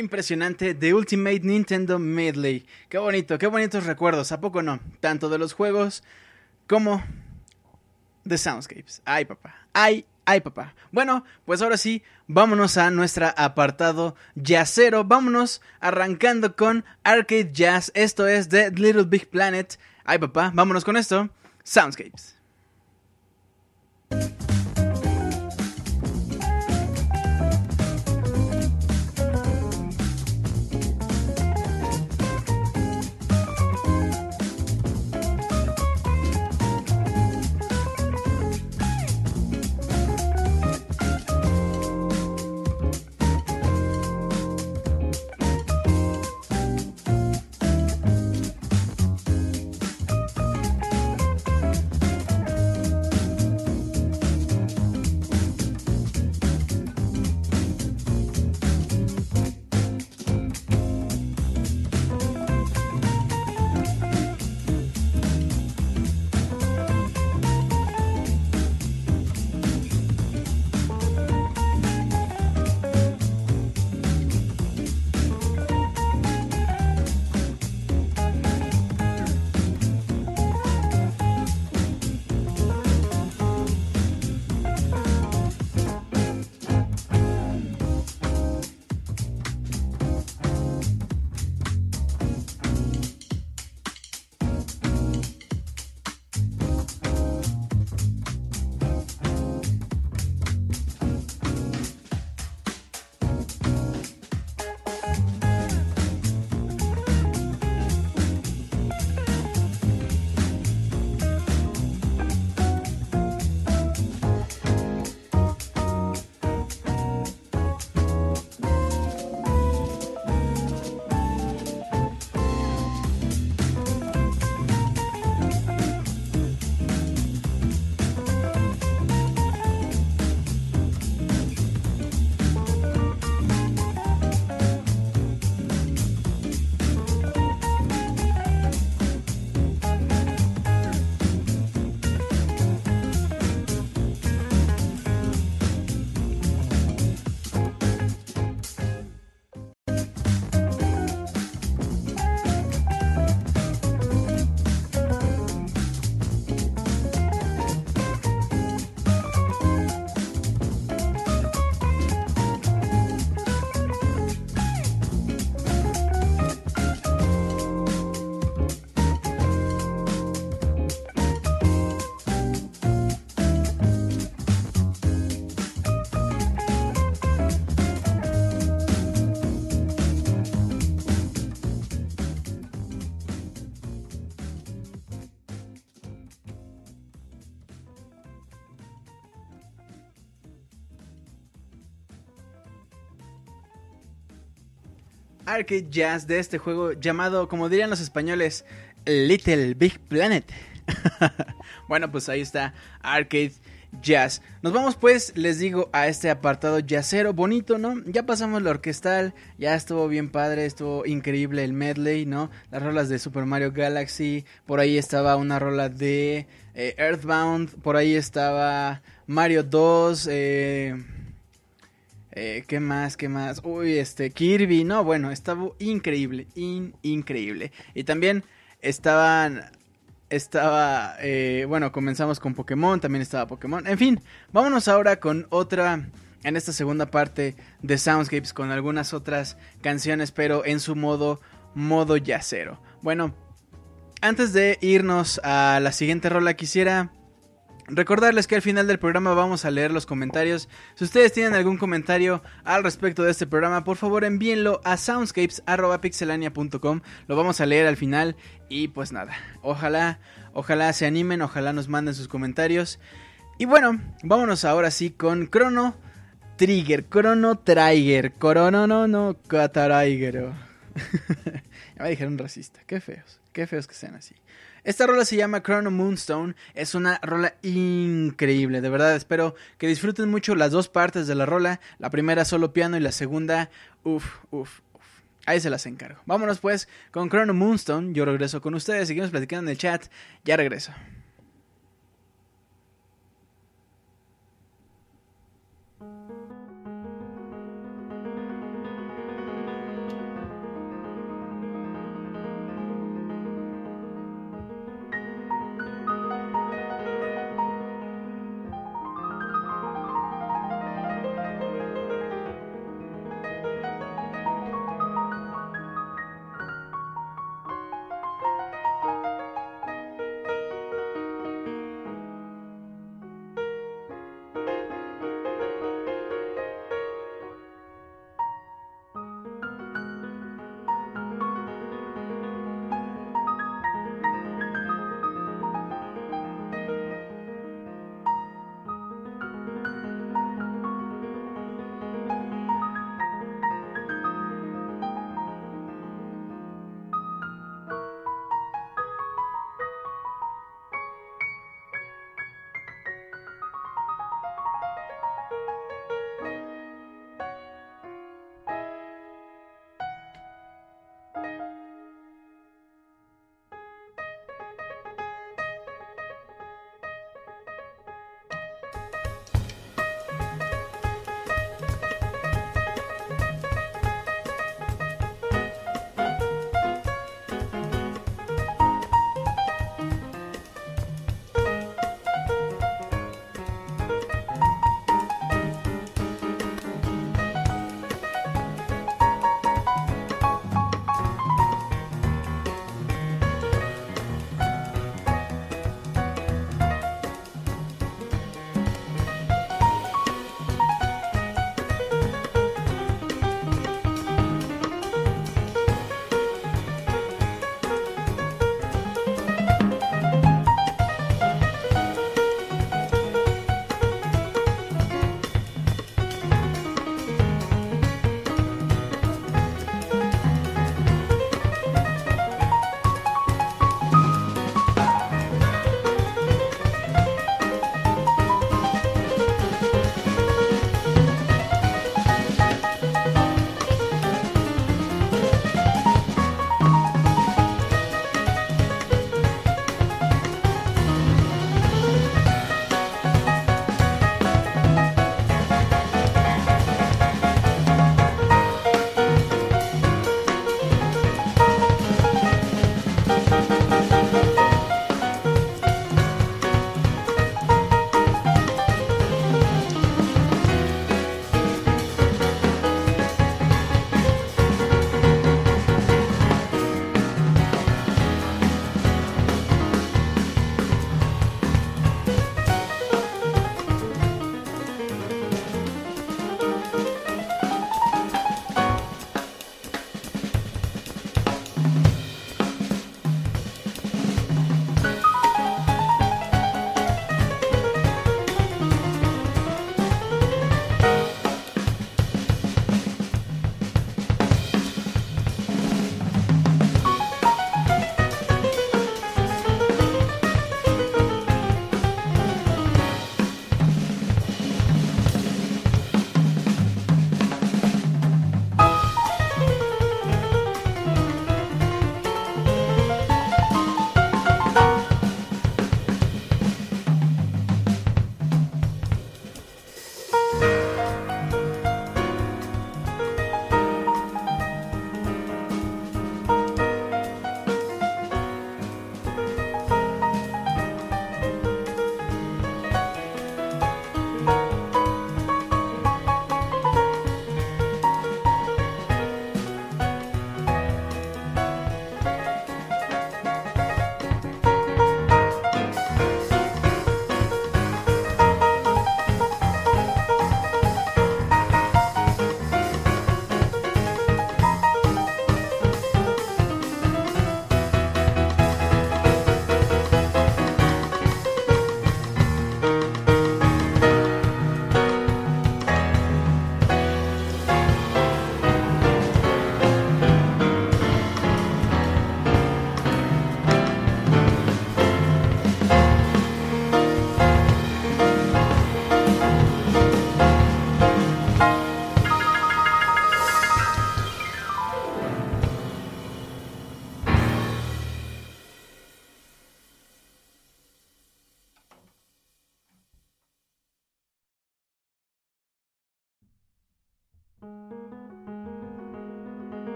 Impresionante de Ultimate Nintendo Medley. Qué bonito, qué bonitos recuerdos, ¿a poco no? Tanto de los juegos como de Soundscapes. Ay, papá. Ay, ay, papá. Bueno, pues ahora sí, vámonos a nuestro apartado jazzero. Vámonos arrancando con Arcade Jazz. Esto es The Little Big Planet. Ay, papá, vámonos con esto. Soundscapes. Arcade jazz de este juego llamado, como dirían los españoles, Little Big Planet. bueno, pues ahí está Arcade Jazz. Nos vamos pues, les digo, a este apartado jazzero bonito, ¿no? Ya pasamos la orquestal, ya estuvo bien padre, estuvo increíble el medley, ¿no? Las rolas de Super Mario Galaxy, por ahí estaba una rola de eh, Earthbound, por ahí estaba Mario 2, eh... Eh, ¿Qué más? ¿Qué más? Uy, este, Kirby, no, bueno, estaba increíble, increíble. Y también estaban, estaba, eh, bueno, comenzamos con Pokémon, también estaba Pokémon. En fin, vámonos ahora con otra, en esta segunda parte de Soundscapes, con algunas otras canciones, pero en su modo, modo yacero. Bueno, antes de irnos a la siguiente rola, quisiera Recordarles que al final del programa vamos a leer los comentarios. Si ustedes tienen algún comentario al respecto de este programa, por favor envíenlo a soundscapes.pixelania.com. Lo vamos a leer al final y pues nada, ojalá, ojalá se animen, ojalá nos manden sus comentarios. Y bueno, vámonos ahora sí con Chrono Trigger, Chrono Trigger, Chrono no no Cataraiger. ya me dijeron racista, qué feos, qué feos que sean así. Esta rola se llama Chrono Moonstone. Es una rola increíble, de verdad. Espero que disfruten mucho las dos partes de la rola. La primera solo piano y la segunda, uff, uff, uff. Ahí se las encargo. Vámonos pues con Chrono Moonstone. Yo regreso con ustedes. Seguimos platicando en el chat. Ya regreso.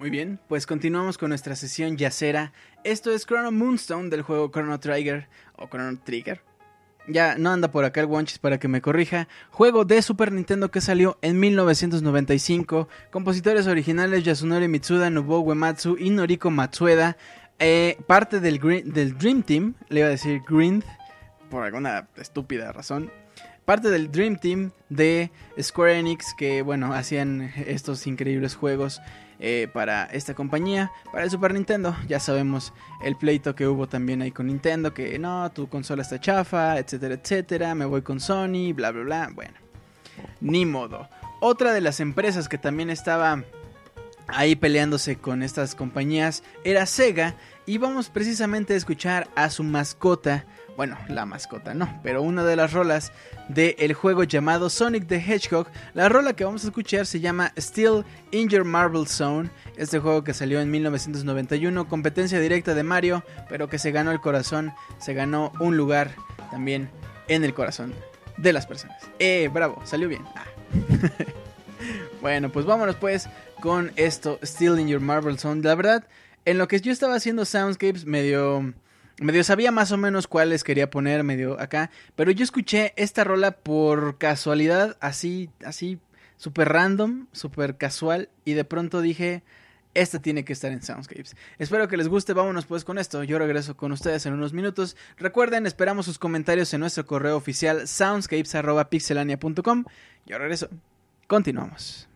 Muy bien, pues continuamos con nuestra sesión yacera. Esto es Chrono Moonstone del juego Chrono Trigger o Chrono Trigger. Ya no anda por acá el Wonchis para que me corrija. Juego de Super Nintendo que salió en 1995. Compositores originales Yasunori Mitsuda, Nobuo Uematsu y Noriko Matsueda. Eh, parte del, del Dream Team, le iba a decir Green, por alguna estúpida razón parte del Dream Team de Square Enix que bueno hacían estos increíbles juegos eh, para esta compañía, para el Super Nintendo. Ya sabemos el pleito que hubo también ahí con Nintendo, que no, tu consola está chafa, etcétera, etcétera, me voy con Sony, bla, bla, bla. Bueno, ni modo. Otra de las empresas que también estaba ahí peleándose con estas compañías era Sega y vamos precisamente a escuchar a su mascota bueno, la mascota no, pero una de las rolas del juego llamado Sonic the Hedgehog. La rola que vamos a escuchar se llama Still in Your Marble Zone. Este juego que salió en 1991, competencia directa de Mario, pero que se ganó el corazón, se ganó un lugar también en el corazón de las personas. Eh, bravo, salió bien. Ah. bueno, pues vámonos pues con esto, Still in Your Marble Zone. La verdad, en lo que yo estaba haciendo Soundscapes medio medio sabía más o menos cuáles quería poner medio acá, pero yo escuché esta rola por casualidad, así, así, súper random, súper casual, y de pronto dije, esta tiene que estar en Soundscapes. Espero que les guste, vámonos pues con esto, yo regreso con ustedes en unos minutos. Recuerden, esperamos sus comentarios en nuestro correo oficial soundscapes.pixelania.com. Yo regreso, continuamos.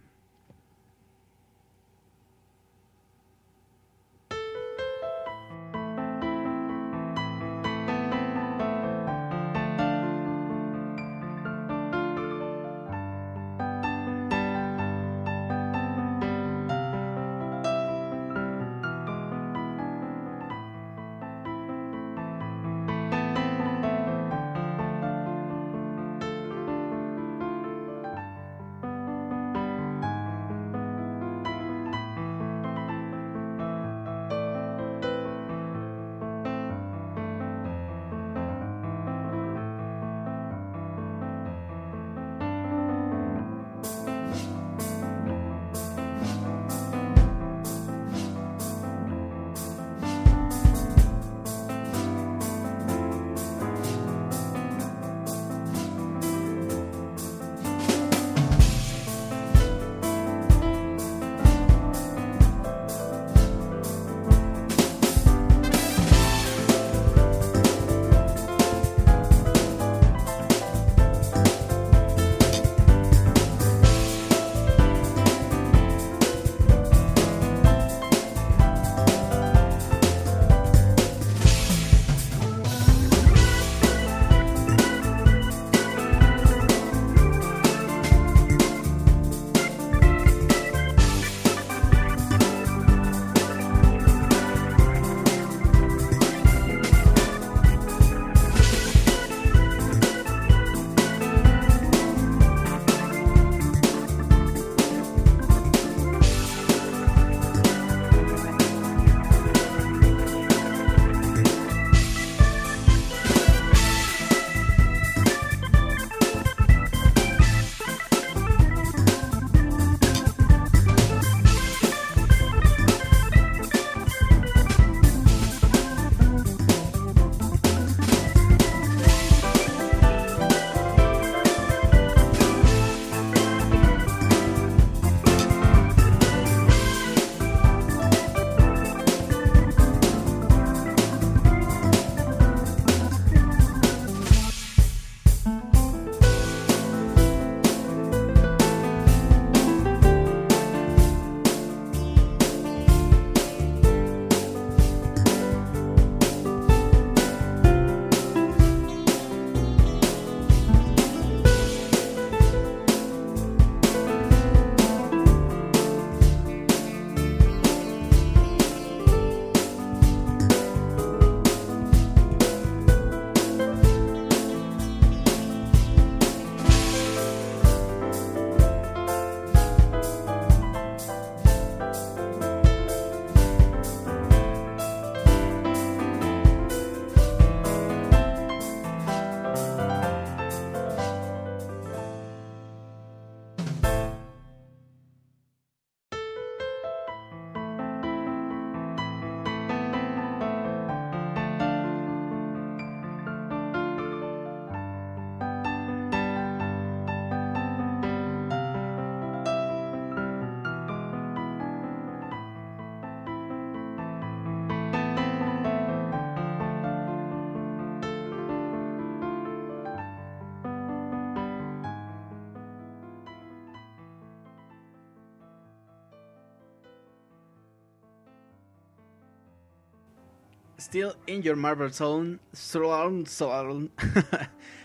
Still in Your Marble Zone,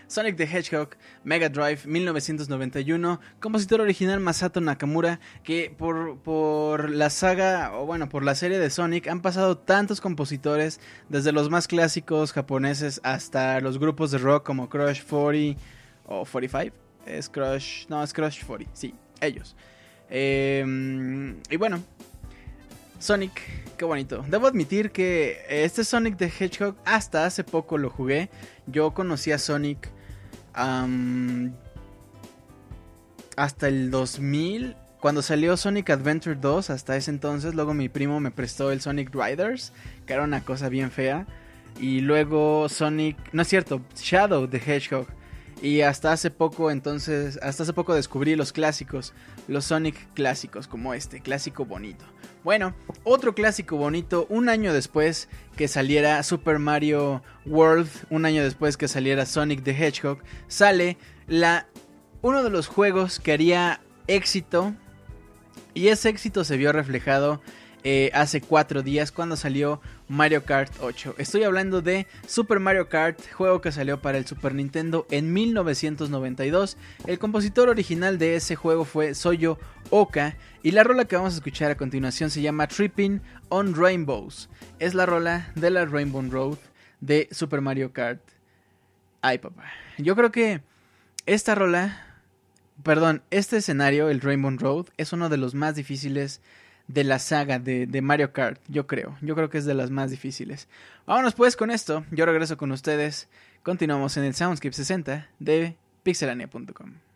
Sonic the Hedgehog, Mega Drive 1991, compositor original Masato Nakamura, que por, por la saga, o bueno, por la serie de Sonic han pasado tantos compositores, desde los más clásicos japoneses hasta los grupos de rock como Crush 40 o 45, es Crush, no, es Crush 40, sí, ellos. Em, y bueno, Sonic, qué bonito. Debo admitir que este Sonic the Hedgehog hasta hace poco lo jugué. Yo conocí a Sonic hasta el 2000. Cuando salió Sonic Adventure 2, hasta ese entonces, luego mi primo me prestó el Sonic Riders, que era una cosa bien fea. Y luego Sonic, no es cierto, Shadow the Hedgehog. Y hasta hace poco, entonces, hasta hace poco descubrí los clásicos, los Sonic clásicos, como este, clásico bonito. Bueno, otro clásico bonito, un año después que saliera Super Mario World, un año después que saliera Sonic the Hedgehog, sale la uno de los juegos que haría éxito y ese éxito se vio reflejado eh, hace cuatro días cuando salió Mario Kart 8. Estoy hablando de Super Mario Kart, juego que salió para el Super Nintendo en 1992. El compositor original de ese juego fue Soyo Oka y la rola que vamos a escuchar a continuación se llama Tripping on Rainbows. Es la rola de la Rainbow Road de Super Mario Kart. Ay papá, yo creo que esta rola, perdón, este escenario, el Rainbow Road, es uno de los más difíciles de la saga de, Mario Kart, yo creo. Yo creo que es de las más difíciles. Vámonos pues con esto. Yo regreso con ustedes. Continuamos en el Soundscape 60 de pixelania.com.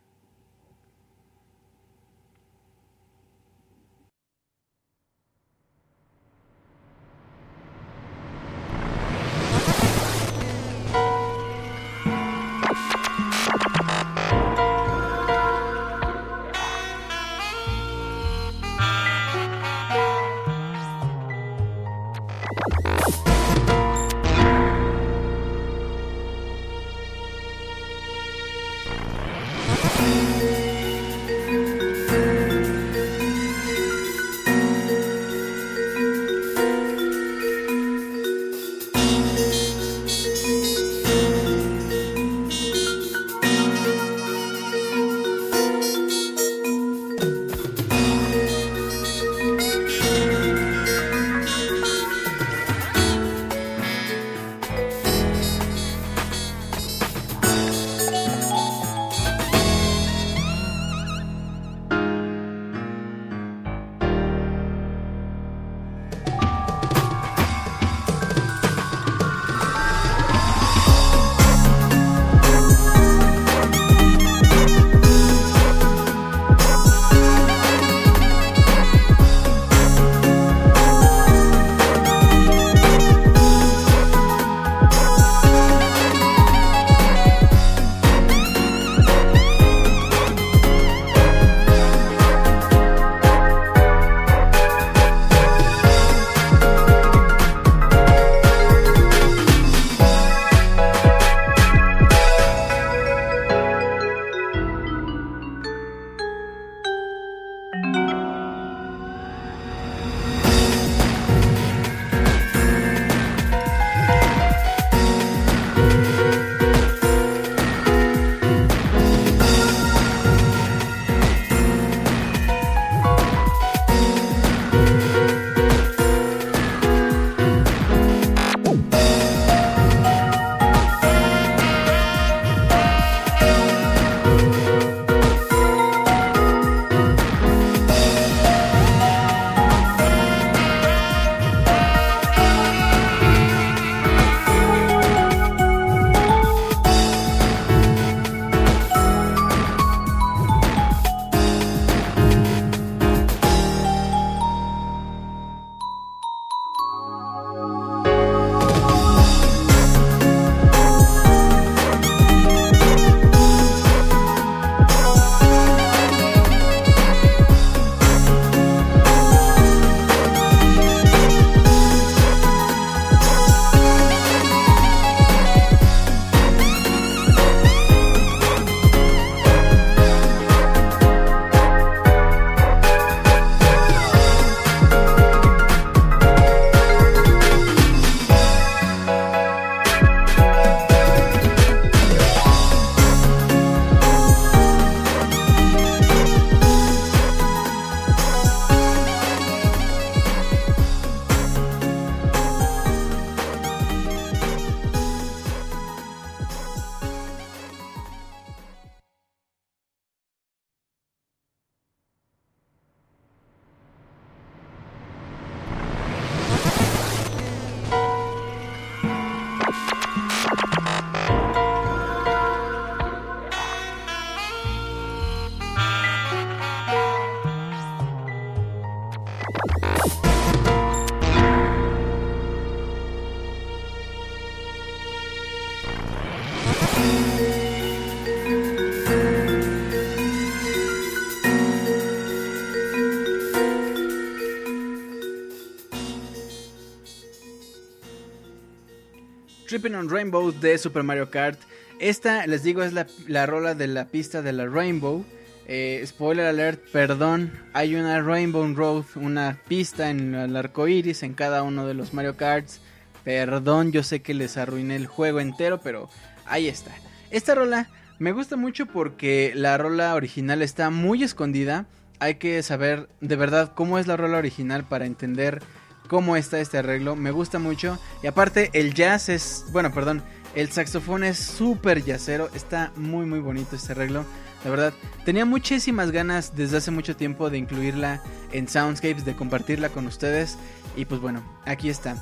Tripping on Rainbow de Super Mario Kart. Esta, les digo, es la, rola de la pista de la Rainbow. Eh, spoiler alert, perdón, hay una Rainbow Road, una pista en el arco iris en cada uno de los Mario Karts. Perdón, yo sé que les arruiné el juego entero, pero ahí está. Esta rola me gusta mucho porque la rola original está muy escondida. Hay que saber de verdad cómo es la rola original para entender cómo está este arreglo. Me gusta mucho. Y aparte, el jazz es. Bueno, perdón. El saxofón es súper jazzero. Está muy, muy bonito este arreglo. La verdad, tenía muchísimas ganas desde hace mucho tiempo de incluirla en Soundscapes, de compartirla con ustedes. Y pues bueno, aquí está.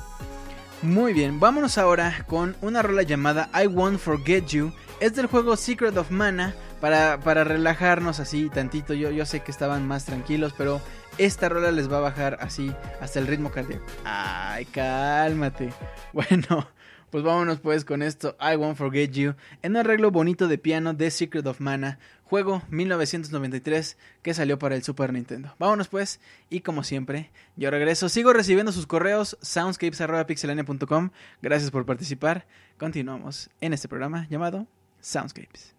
Muy bien, vámonos ahora con una rola llamada I Won't Forget You. Es del juego Secret of Mana. Para, para relajarnos así tantito. Yo, yo sé que estaban más tranquilos, pero esta rola les va a bajar así hasta el ritmo cardíaco. Ay, cálmate. Bueno, pues vámonos pues con esto, I Won't Forget You, en un arreglo bonito de piano de Secret of Mana, juego 1993 que salió para el Super Nintendo. Vámonos pues, y como siempre, yo regreso, sigo recibiendo sus correos, soundscapes.pixelania.com, gracias por participar, continuamos en este programa llamado Soundscapes.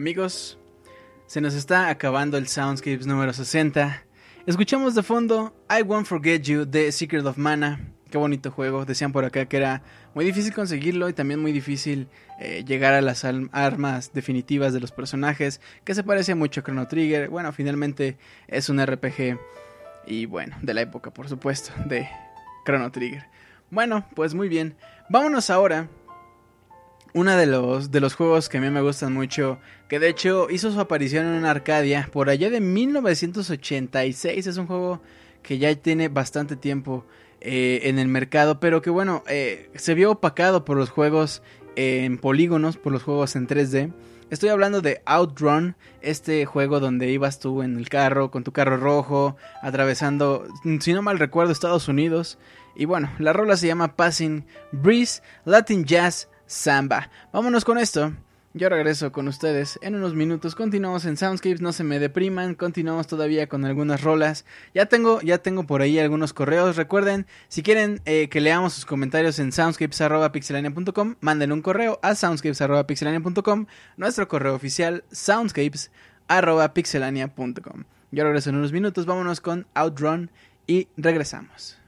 Amigos, se nos está acabando el Soundscapes número 60. Escuchamos de fondo I Won't Forget You de Secret of Mana. Qué bonito juego. Decían por acá que era muy difícil conseguirlo y también muy difícil eh, llegar a las armas definitivas de los personajes. Que se parece mucho a Chrono Trigger. Bueno, finalmente es un RPG. Y bueno, de la época, por supuesto, de Chrono Trigger. Bueno, pues muy bien. Vámonos ahora. Uno de los, de los juegos que a mí me gustan mucho, que de hecho hizo su aparición en una Arcadia por allá de 1986. Es un juego que ya tiene bastante tiempo eh, en el mercado, pero que bueno, eh, se vio opacado por los juegos en polígonos, por los juegos en 3D. Estoy hablando de Outrun, este juego donde ibas tú en el carro, con tu carro rojo, atravesando, si no mal recuerdo, Estados Unidos. Y bueno, la rola se llama Passing Breeze Latin Jazz Samba. Vámonos con esto. Yo regreso con ustedes en unos minutos. Continuamos en Soundscapes, no se me depriman. Continuamos todavía con algunas rolas. Ya tengo, ya tengo por ahí algunos correos. Recuerden, si quieren eh, que leamos sus comentarios en soundscapes.pixelania.com, manden un correo a soundscapes.pixelania.com. Nuestro correo oficial, soundscapes.pixelania.com. Yo regreso en unos minutos. Vámonos con Outrun y regresamos.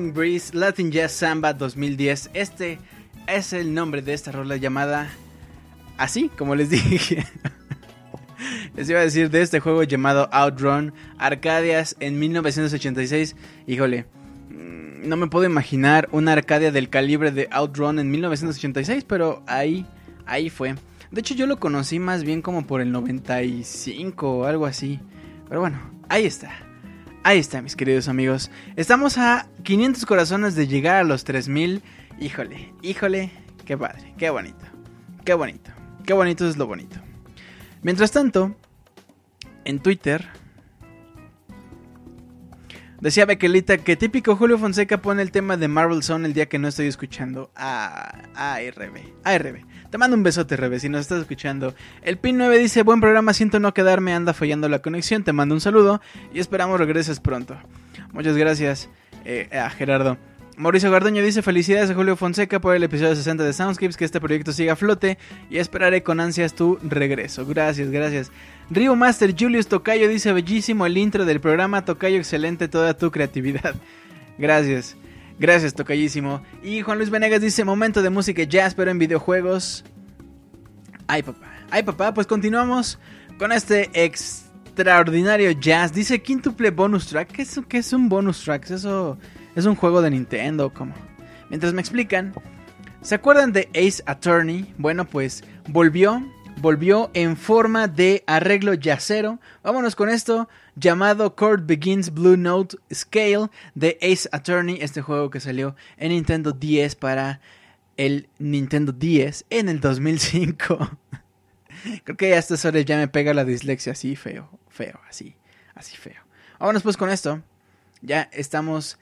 Breeze Latin Jazz Samba 2010. Este es el nombre de esta rola llamada así, como les dije. les iba a decir de este juego llamado Outrun Arcadias en 1986. Híjole, mm, no me puedo imaginar una Arcadia del calibre de Outrun en 1986, pero ahí, ahí fue. De hecho, yo lo conocí más bien como por el 95 o algo así. Pero bueno, ahí está. Ahí está, mis queridos amigos. Estamos a 500 corazones de llegar a los 3000. Híjole, híjole, qué padre, qué bonito, qué bonito, qué bonito es lo bonito. Mientras tanto, en Twitter decía Bequelita que típico Julio Fonseca pone el tema de Marvel Zone el día que no estoy escuchando a ARB. ARB. Te mando un besote, Rebe, si nos estás escuchando. El PIN 9 dice, buen programa, siento no quedarme, anda fallando la conexión, te mando un saludo y esperamos regreses pronto. Muchas gracias eh, a Gerardo. Mauricio Gardoño dice felicidades a Julio Fonseca por el episodio 60 de Soundscapes, que este proyecto siga a flote y esperaré con ansias tu regreso. Gracias, gracias. Rio Master Julius Tocayo dice bellísimo el intro del programa, Tocayo excelente toda tu creatividad. Gracias. Gracias, tocayísimo. Y Juan Luis Venegas dice, momento de música jazz, pero en videojuegos. Ay, papá. Ay, papá, pues continuamos con este extraordinario jazz. Dice quintuple bonus track. ¿Qué es, qué es un bonus track? ¿Eso es un juego de Nintendo? ¿Cómo? Mientras me explican, ¿se acuerdan de Ace Attorney? Bueno, pues volvió volvió en forma de arreglo yacero. Vámonos con esto, llamado Chord Begins Blue Note Scale de Ace Attorney, este juego que salió en Nintendo 10 para el Nintendo 10 en el 2005. Creo que a estas horas ya me pega la dislexia así feo, feo, así, así feo. Vámonos pues con esto. Ya estamos,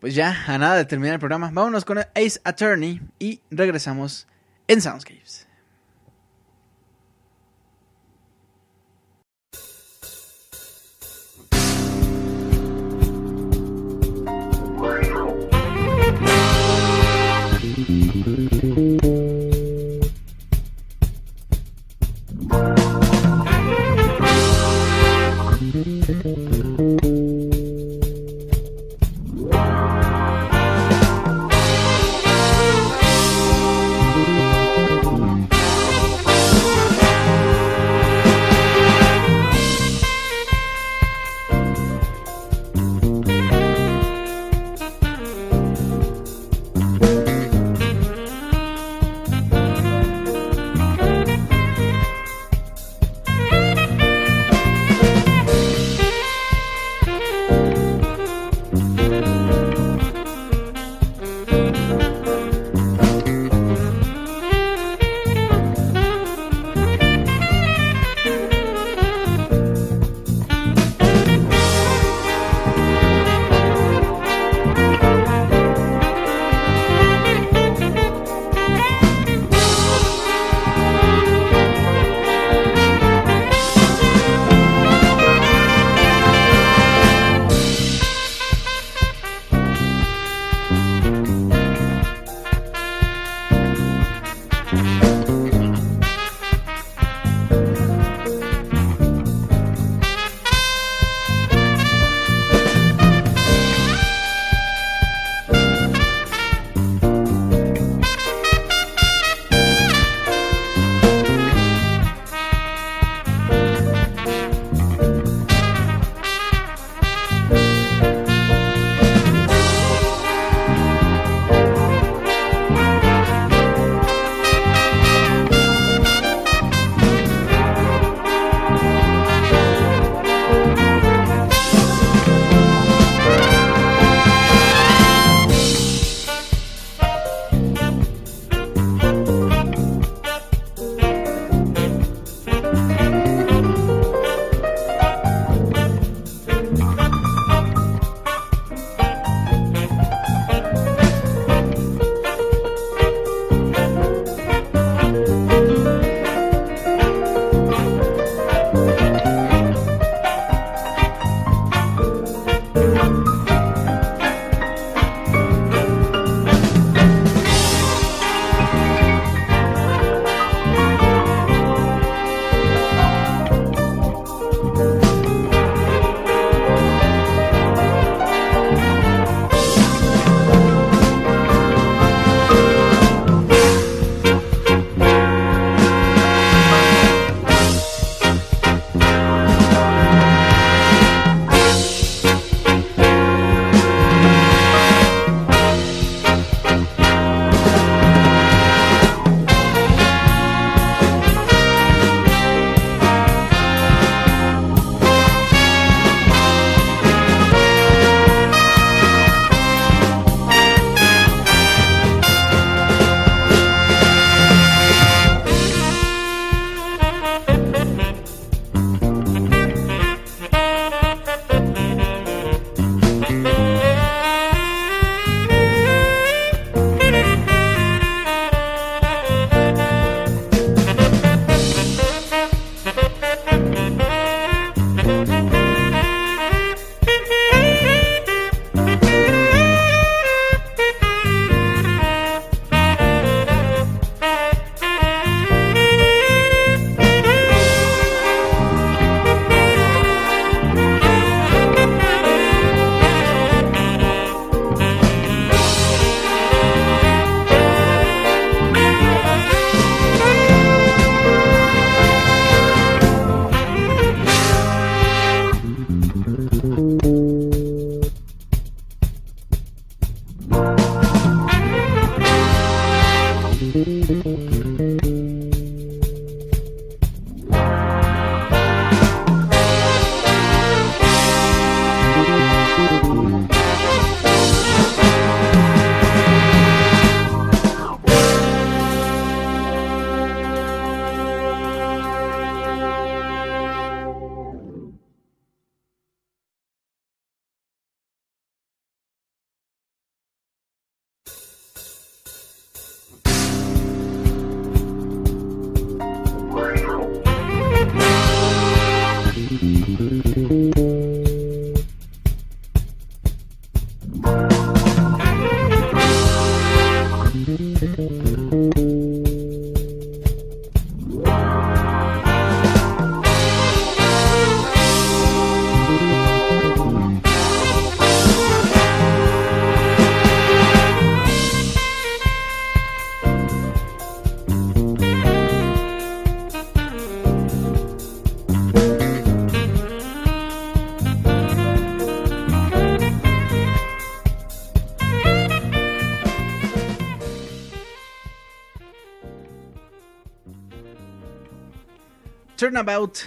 pues ya a nada de terminar el programa. Vámonos con Ace Attorney y regresamos en Soundscapes. Turnabout.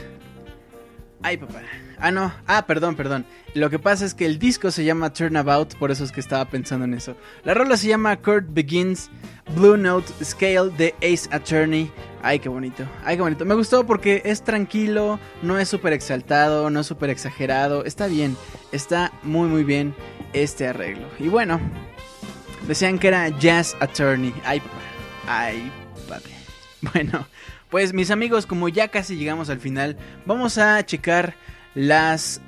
Ay, papá. Ah, no. Ah, perdón, perdón. Lo que pasa es que el disco se llama Turnabout, por eso es que estaba pensando en eso. La rola se llama Kurt Begins Blue Note Scale de Ace Attorney. Ay, qué bonito. Ay, qué bonito. Me gustó porque es tranquilo, no es súper exaltado, no es súper exagerado. Está bien. Está muy, muy bien este arreglo. Y bueno, decían que era Jazz Attorney. Ay, ay, papi. Bueno, pues mis amigos, como ya casi llegamos al final, vamos a checar las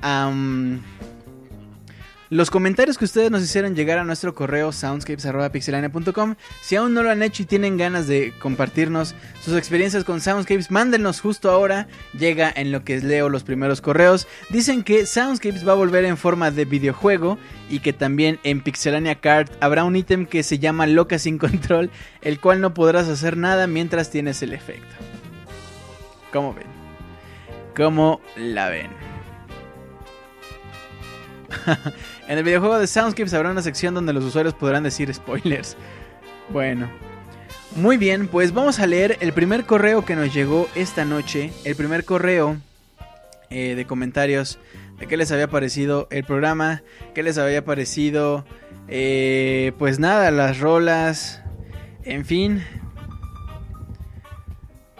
los comentarios que ustedes nos hicieron llegar a nuestro correo soundscapes.pixelania.com. Si aún no lo han hecho y tienen ganas de compartirnos sus experiencias con Soundscapes, mándenos justo ahora. Llega en lo que leo los primeros correos. Dicen que Soundscapes va a volver en forma de videojuego y que también en Pixelania Card habrá un ítem que se llama Loca sin control, el cual no podrás hacer nada mientras tienes el efecto. ¿Cómo ven? ¿Cómo la ven? en el videojuego de Soundscapes habrá una sección donde los usuarios podrán decir spoilers. Bueno. Muy bien, pues vamos a leer el primer correo que nos llegó esta noche. El primer correo eh, de comentarios de qué les había parecido el programa, qué les había parecido, eh, pues nada, las rolas, en fin,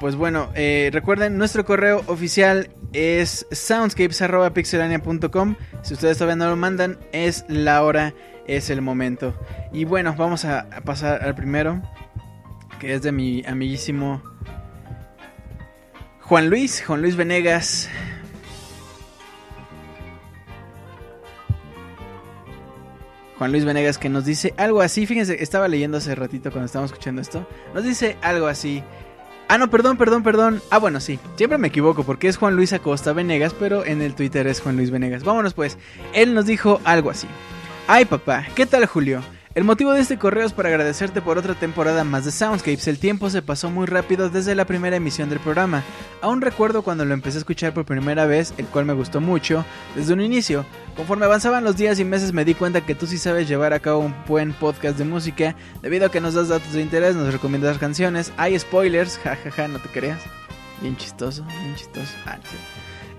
pues bueno, eh, recuerden, nuestro correo oficial es soundscapes.pixelania.com. Si ustedes todavía no lo mandan, es la hora, es el momento. Y bueno, vamos a, pasar al primero, que es de mi amiguísimo Juan Luis, Juan Luis Venegas. Juan Luis Venegas que nos dice algo así, fíjense, estaba leyendo hace ratito cuando estábamos escuchando esto, nos dice algo así, Ah, no, perdón, perdón, perdón. Ah, bueno, sí. Siempre me equivoco porque es Juan Luis Acosta Venegas, pero en el Twitter es Juan Luis Venegas. Vámonos pues. Él nos dijo algo así. Ay, papá, ¿qué tal, Julio? El motivo de este correo es para agradecerte por otra temporada más de Soundscapes. El tiempo se pasó muy rápido desde la primera emisión del programa. Aún recuerdo cuando lo empecé a escuchar por primera vez, el cual me gustó mucho, desde un inicio. Conforme avanzaban los días y meses me di cuenta que tú sí sabes llevar a cabo un buen podcast de música, debido a que nos das datos de interés, nos recomiendas canciones, hay spoilers, jajaja, no te creas. Bien chistoso, bien chistoso. Ah,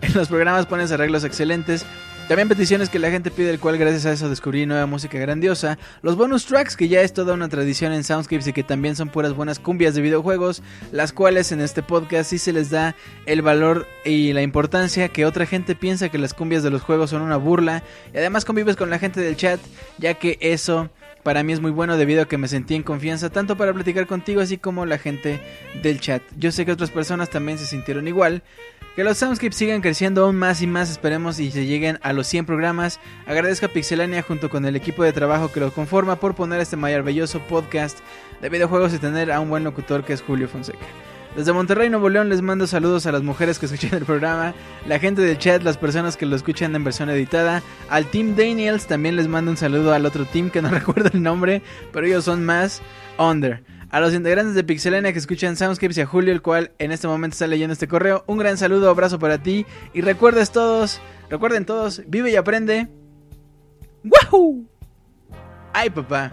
en los programas pones arreglos excelentes, también peticiones que la gente pide, el cual gracias a eso descubrí nueva música grandiosa. Los bonus tracks, que ya es toda una tradición en Soundscapes y que también son puras buenas cumbias de videojuegos, las cuales en este podcast sí se les da el valor y la importancia que otra gente piensa que las cumbias de los juegos son una burla. Y además convives con la gente del chat, ya que eso para mí es muy bueno debido a que me sentí en confianza tanto para platicar contigo así como la gente del chat. Yo sé que otras personas también se sintieron igual. Que los Soundscapes sigan creciendo aún más y más, esperemos y se lleguen a los 100 programas. Agradezco a Pixelania junto con el equipo de trabajo que lo conforma por poner este maravilloso podcast de videojuegos y tener a un buen locutor que es Julio Fonseca. Desde Monterrey, Nuevo León, les mando saludos a las mujeres que escuchan el programa, la gente del chat, las personas que lo escuchan en versión editada, al Team Daniels, también les mando un saludo al otro team que no recuerdo el nombre, pero ellos son más Under a los integrantes de Pixelania que escuchan Soundscapes y a Julio, el cual en este momento está leyendo este correo. Un gran saludo, abrazo para ti. Y recuerdes todos, recuerden todos, vive y aprende. ¡Wahoo! ¡Ay, papá!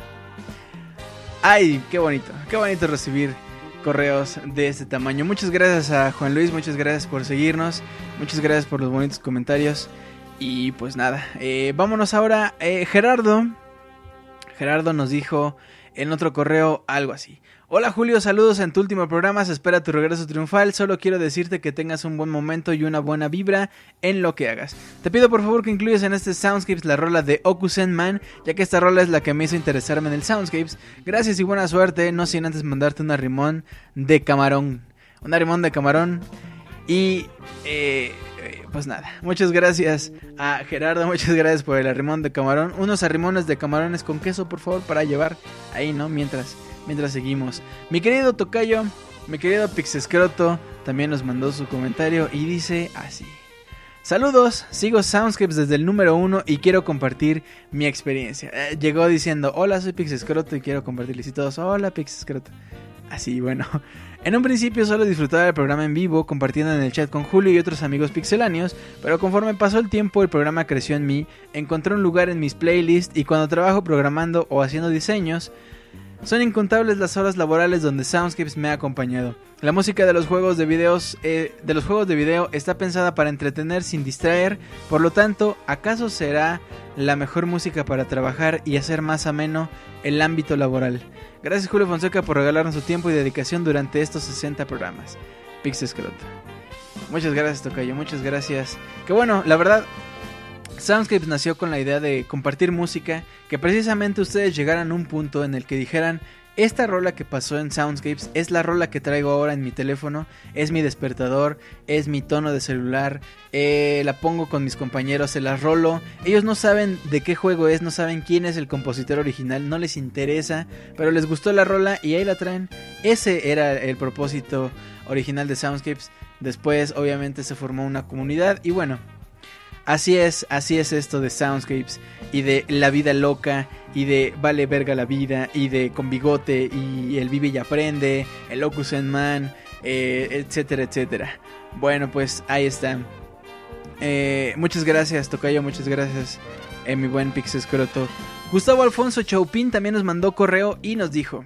¡Ay, qué bonito! ¡Qué bonito recibir correos de este tamaño! Muchas gracias a Juan Luis, muchas gracias por seguirnos, muchas gracias por los bonitos comentarios. Y pues nada, eh, vámonos ahora. Eh, Gerardo. Gerardo nos dijo en otro correo algo así. Hola Julio, saludos en tu último programa, se espera tu regreso triunfal, solo quiero decirte que tengas un buen momento y una buena vibra en lo que hagas. Te pido por favor que incluyas en este Soundscapes la rola de Okusen Man, ya que esta rola es la que me hizo interesarme en el Soundscapes. Gracias y buena suerte, no sin antes mandarte una rimón de camarón. Una rimón de camarón y... Eh, pues nada, muchas gracias a Gerardo, muchas gracias por el arrimón de camarón. Unos arrimones de camarones con queso, por favor, para llevar ahí, ¿no? Mientras mientras seguimos. Mi querido Tocayo, mi querido Pixescroto, también nos mandó su comentario y dice así. Saludos, sigo Soundscapes desde el número uno y quiero compartir mi experiencia. Eh, llegó diciendo, hola, soy Pixescroto y quiero compartirles y todos, hola Pixescroto. Así, bueno. En un principio solo disfrutaba del programa en vivo, compartiendo en el chat con Julio y otros amigos pixeláneos, pero conforme pasó el tiempo el programa creció en mí, encontré un lugar en mis playlists y cuando trabajo programando o haciendo diseños, son incontables las horas laborales donde Soundscapes me ha acompañado. La música de los juegos de videos eh, de los juegos de video está pensada para entretener sin distraer, por lo tanto, ¿acaso será la mejor música para trabajar y hacer más ameno el ámbito laboral? Gracias Julio Fonseca por regalarnos su tiempo y dedicación durante estos 60 programas. Pixescroto. Muchas gracias Tocayo, muchas gracias. Que bueno, la verdad Soundscapes nació con la idea de compartir música, que precisamente ustedes llegaran a un punto en el que dijeran, esta rola que pasó en Soundscapes es la rola que traigo ahora en mi teléfono, es mi despertador, es mi tono de celular, eh, la pongo con mis compañeros, se las rolo. Ellos no saben de qué juego es, no saben quién es el compositor original, no les interesa, pero les gustó la rola y ahí la traen. Ese era el propósito original de Soundscapes. Después obviamente se formó una comunidad y bueno, Así es, así es esto de Soundscapes y de La vida loca y de Vale verga la vida y de Con bigote y El vive y aprende, El locus en man, eh, etcétera, etcétera. Bueno, pues ahí está. Eh, muchas gracias, Tocayo, muchas gracias, eh, mi buen Pixescroto. Gustavo Alfonso Chaupín también nos mandó correo y nos dijo...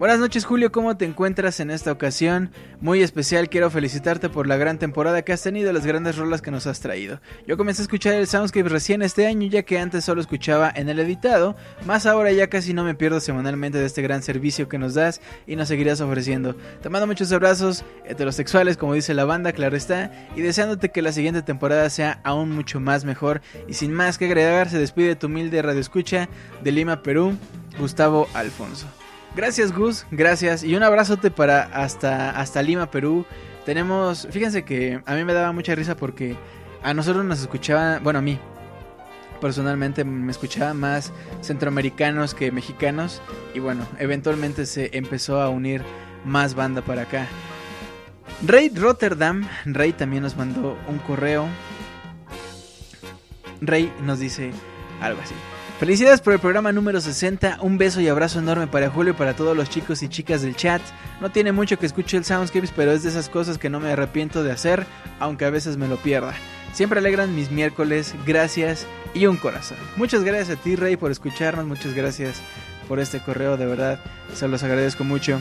Buenas noches Julio, ¿cómo te encuentras en esta ocasión? Muy especial, quiero felicitarte por la gran temporada que has tenido las grandes rolas que nos has traído. Yo comencé a escuchar el Soundscape recién este año ya que antes solo escuchaba en el editado, más ahora ya casi no me pierdo semanalmente de este gran servicio que nos das y nos seguirás ofreciendo. Te mando muchos abrazos heterosexuales como dice la banda, claro está, y deseándote que la siguiente temporada sea aún mucho más mejor y sin más que agregar se despide tu humilde radio escucha de Lima, Perú, Gustavo Alfonso. Gracias Gus, gracias. Y un abrazote para hasta, hasta Lima, Perú. Tenemos, fíjense que a mí me daba mucha risa porque a nosotros nos escuchaban, bueno a mí personalmente me escuchaba más centroamericanos que mexicanos y bueno, eventualmente se empezó a unir más banda para acá. Rey Rotterdam, Rey también nos mandó un correo. Rey nos dice algo así. Felicidades por el programa número 60. Un beso y abrazo enorme para Julio y para todos los chicos y chicas del chat. No tiene mucho que escuche el Soundscapes, pero es de esas cosas que no me arrepiento de hacer, aunque a veces me lo pierda. Siempre alegran mis miércoles. Gracias y un corazón. Muchas gracias a ti, Rey, por escucharnos. Muchas gracias por este correo, de verdad. Se los agradezco mucho.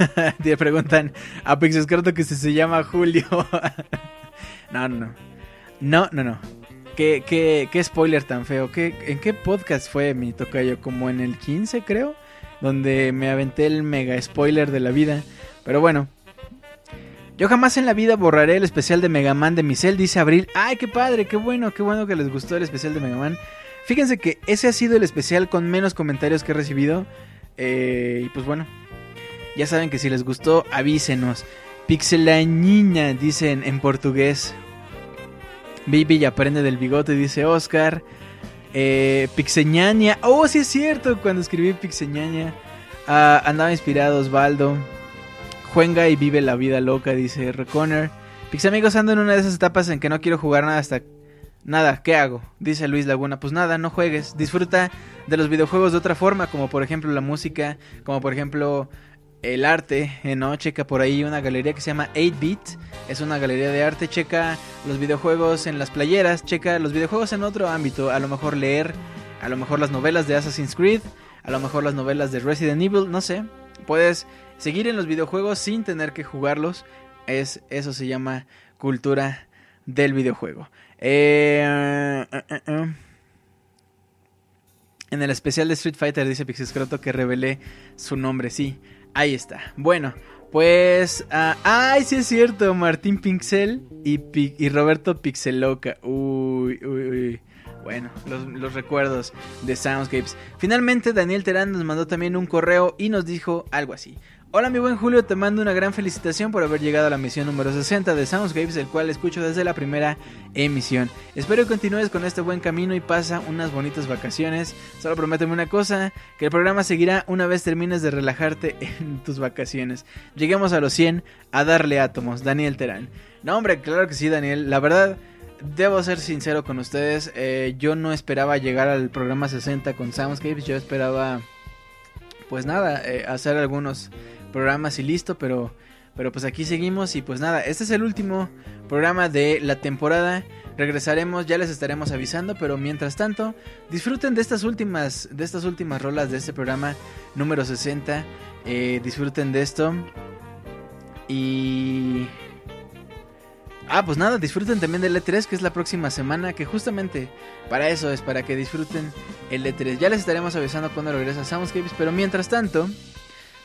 Te preguntan a Pixescarto que si se llama Julio. no, no, no. No, no, no. ¿Qué, qué, qué spoiler tan feo? ¿Qué, ¿En qué podcast fue mi tocayo? Como en el 15 creo, donde me aventé el mega spoiler de la vida. Pero bueno, yo jamás en la vida borraré el especial de Mega Man de Micel, dice Abril. ¡Ay, qué padre! ¡Qué bueno! ¡Qué bueno que les gustó el especial de Mega Man! Fíjense que ese ha sido el especial con menos comentarios que he recibido. Eh, y pues bueno, ya saben que si les gustó, avísenos. Pixelañina, dicen en portugués. Baby y aprende del bigote, dice Oscar. Eh, Pixeñaña. Oh, sí es cierto. Cuando escribí Pixeñaña. Ah, andaba inspirado Osvaldo. Juega y vive la vida loca, dice Reconner. Pixamigos ando en una de esas etapas en que no quiero jugar nada hasta... Nada, ¿qué hago? Dice Luis Laguna. Pues nada, no juegues. Disfruta de los videojuegos de otra forma, como por ejemplo la música, como por ejemplo el arte, eh, ¿no? Checa por ahí una galería que se llama 8-Bit, es una galería de arte, checa los videojuegos en las playeras, checa los videojuegos en otro ámbito, a lo mejor leer, a lo mejor las novelas de Assassin's Creed, a lo mejor las novelas de Resident Evil, no sé, puedes seguir en los videojuegos sin tener que jugarlos, es, eso se llama cultura del videojuego. Eh, eh, en el especial de Street Fighter dice Pixiscroto que revelé su nombre, sí. Ahí está. Bueno, pues. Uh, ¡Ay, sí es cierto! Martín Pixel y, Roberto Pixeloca. Uy, uy, uy. Bueno, los, recuerdos de Soundscapes. Finalmente, Daniel Terán nos mandó también un correo y nos dijo algo así. Hola mi buen Julio, te mando una gran felicitación por haber llegado a la misión número 60 de Soundscapes, el cual escucho desde la primera emisión. Espero que continúes con este buen camino y pasa unas bonitas vacaciones. Solo prométeme una cosa, que el programa seguirá una vez termines de relajarte en tus vacaciones. Lleguemos a los 100 a darle átomos, Daniel Terán. No hombre, claro que sí Daniel, la verdad... Debo ser sincero con ustedes, eh, yo no esperaba llegar al programa 60 con Soundscapes, yo esperaba, pues nada, eh, hacer algunos programas y listo, pero Pero pues aquí seguimos y pues nada, este es el último programa de la temporada. Regresaremos, ya les estaremos avisando, pero mientras tanto, disfruten de estas últimas, de estas últimas rolas de este programa número 60. Eh, disfruten de esto. Y... Ah, pues nada, disfruten también del E3, que es la próxima semana, que justamente para eso es, para que disfruten el E3. Ya les estaremos avisando cuando regresa Soundscapes, pero mientras tanto,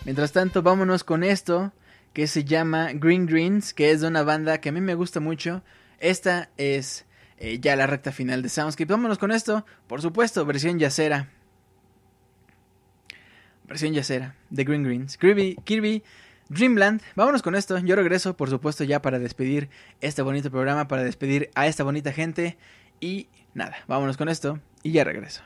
mientras tanto, vámonos con esto, que se llama Green Greens, que es de una banda que a mí me gusta mucho. Esta es eh, ya la recta final de Soundscape. Vámonos con esto, por supuesto, versión yacera. Versión yacera de Green Greens. Kirby, Kirby Dreamland. Vámonos con esto. Yo regreso, por supuesto, ya para despedir este bonito programa, para despedir a esta bonita gente. Y nada, vámonos con esto y ya regreso.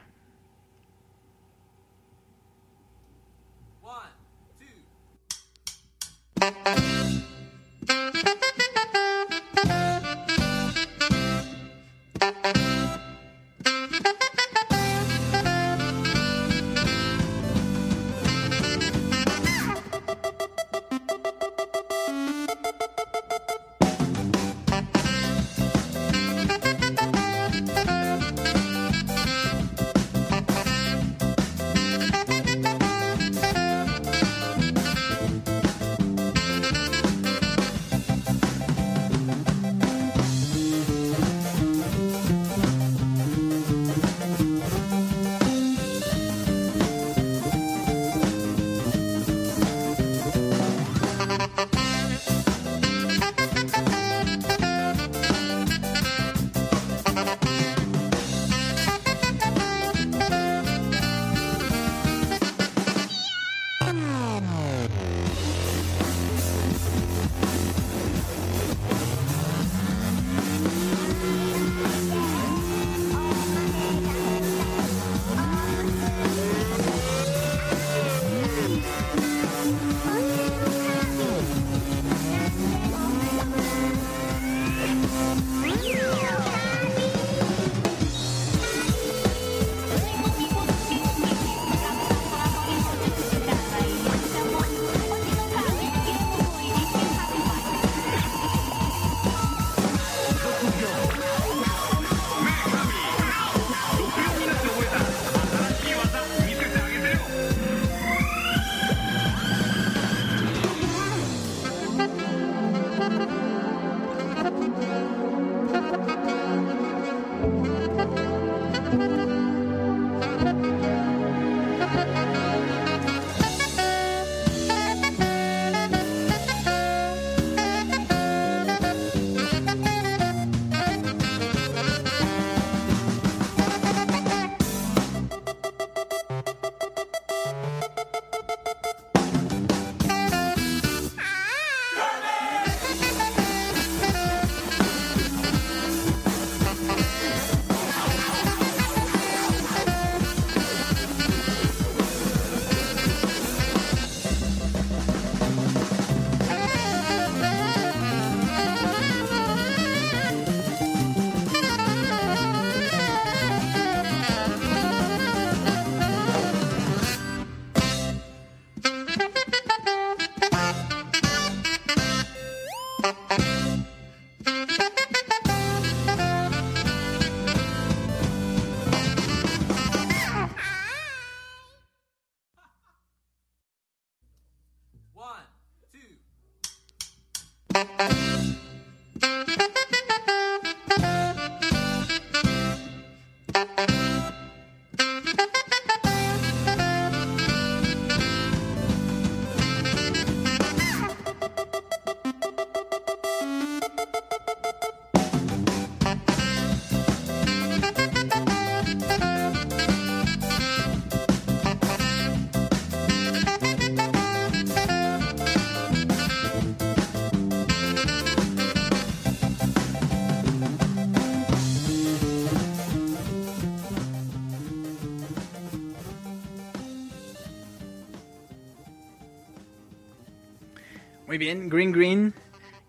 Green Green.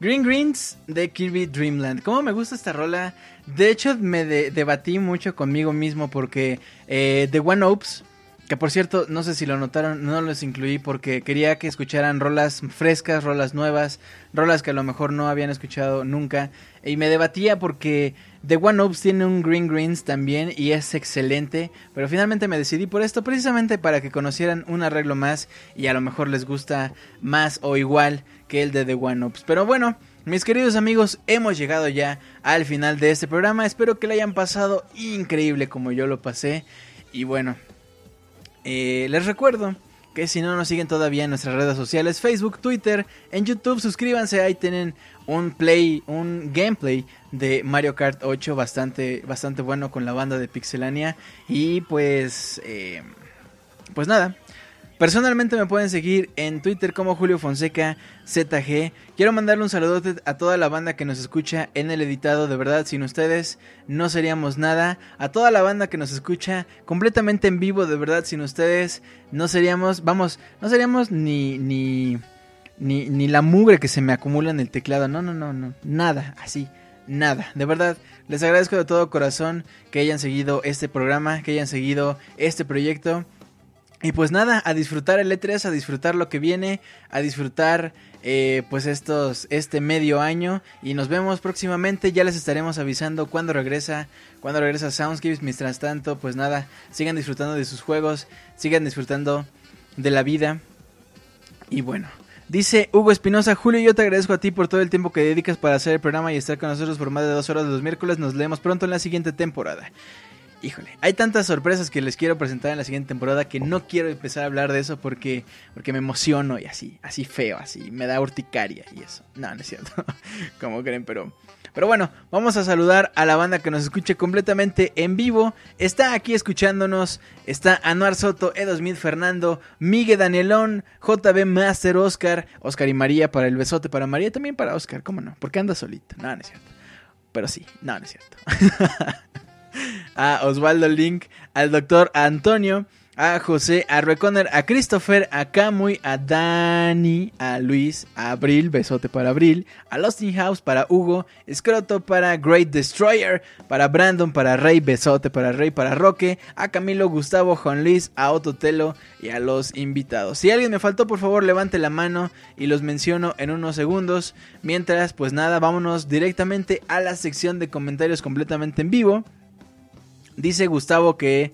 Green Greens de Kirby Dreamland. ¿Cómo me gusta esta rola? De hecho, me debatí mucho conmigo mismo porque eh, The One Opes Que por cierto, no sé si lo notaron, no los incluí porque quería que escucharan rolas frescas, rolas nuevas, rolas que a lo mejor no habían escuchado nunca. Y me debatía porque The One Ops tiene un Green Greens también y es excelente. Pero finalmente me decidí por esto precisamente para que conocieran un arreglo más y a lo mejor les gusta más o igual que el de The One Ops. Pero bueno, mis queridos amigos, hemos llegado ya al final de este programa. Espero que lo hayan pasado increíble como yo lo pasé. Y bueno, eh, les recuerdo que si no nos siguen todavía en nuestras redes sociales, Facebook, Twitter, en YouTube, suscríbanse, ahí tienen un play, un gameplay de Mario Kart 8 bastante, bastante bueno con la banda de Pixelania. Y pues, eh, pues nada, Personalmente me pueden seguir en Twitter como Julio Fonseca ZG. Quiero mandarle un saludo a toda la banda que nos escucha en el editado. De verdad, sin ustedes no seríamos nada. A toda la banda que nos escucha completamente en vivo. De verdad, sin ustedes no seríamos, vamos, no seríamos ni, ni, ni, ni la mugre que se me acumula en el teclado. No, no, no, no. Nada, así. Nada, de verdad, les agradezco de todo corazón que hayan seguido este programa, que hayan seguido este proyecto. Y pues nada, a disfrutar el E3, a disfrutar lo que viene, a disfrutar eh, pues estos, este medio año. Y nos vemos próximamente, ya les estaremos avisando cuando regresa, cuando regresa Soundscapes. Mientras tanto, pues nada, sigan disfrutando de sus juegos, sigan disfrutando de la vida. Y bueno, dice Hugo Espinosa, Julio, yo te agradezco a ti por todo el tiempo que dedicas para hacer el programa y estar con nosotros por más de dos horas de los miércoles. Nos leemos pronto en la siguiente temporada híjole, hay tantas sorpresas que les quiero presentar en la siguiente temporada que no quiero empezar a hablar de eso porque, porque me emociono y así, así feo, así, me da urticaria y eso. No, no es cierto, como creen, pero... Pero bueno, vamos a saludar a la banda que nos escuche completamente en vivo. Está aquí escuchándonos, está Anuar Soto, Edo Smith, Fernando, Miguel Danielón, JB Master, Oscar, Oscar y María para el besote para María, también para Oscar, ¿cómo no? Porque anda solito, no, no es cierto. Pero sí, no, no es cierto. a Osvaldo Link, al doctor Antonio, a José, a Reconner, a Christopher, a Camuy, a Dani, a Luis, a Abril, besote para Abril, a Losting House para Hugo, Escroto para Great Destroyer, para Brandon, para Rey, besote para Rey, para Roque, a Camilo, Gustavo, Juan Luis, a Ototelo y a los invitados. Si alguien me faltó, por favor levante la mano y los menciono en unos segundos. Mientras, pues nada, vámonos directamente a la sección de comentarios completamente en vivo. Dice Gustavo que,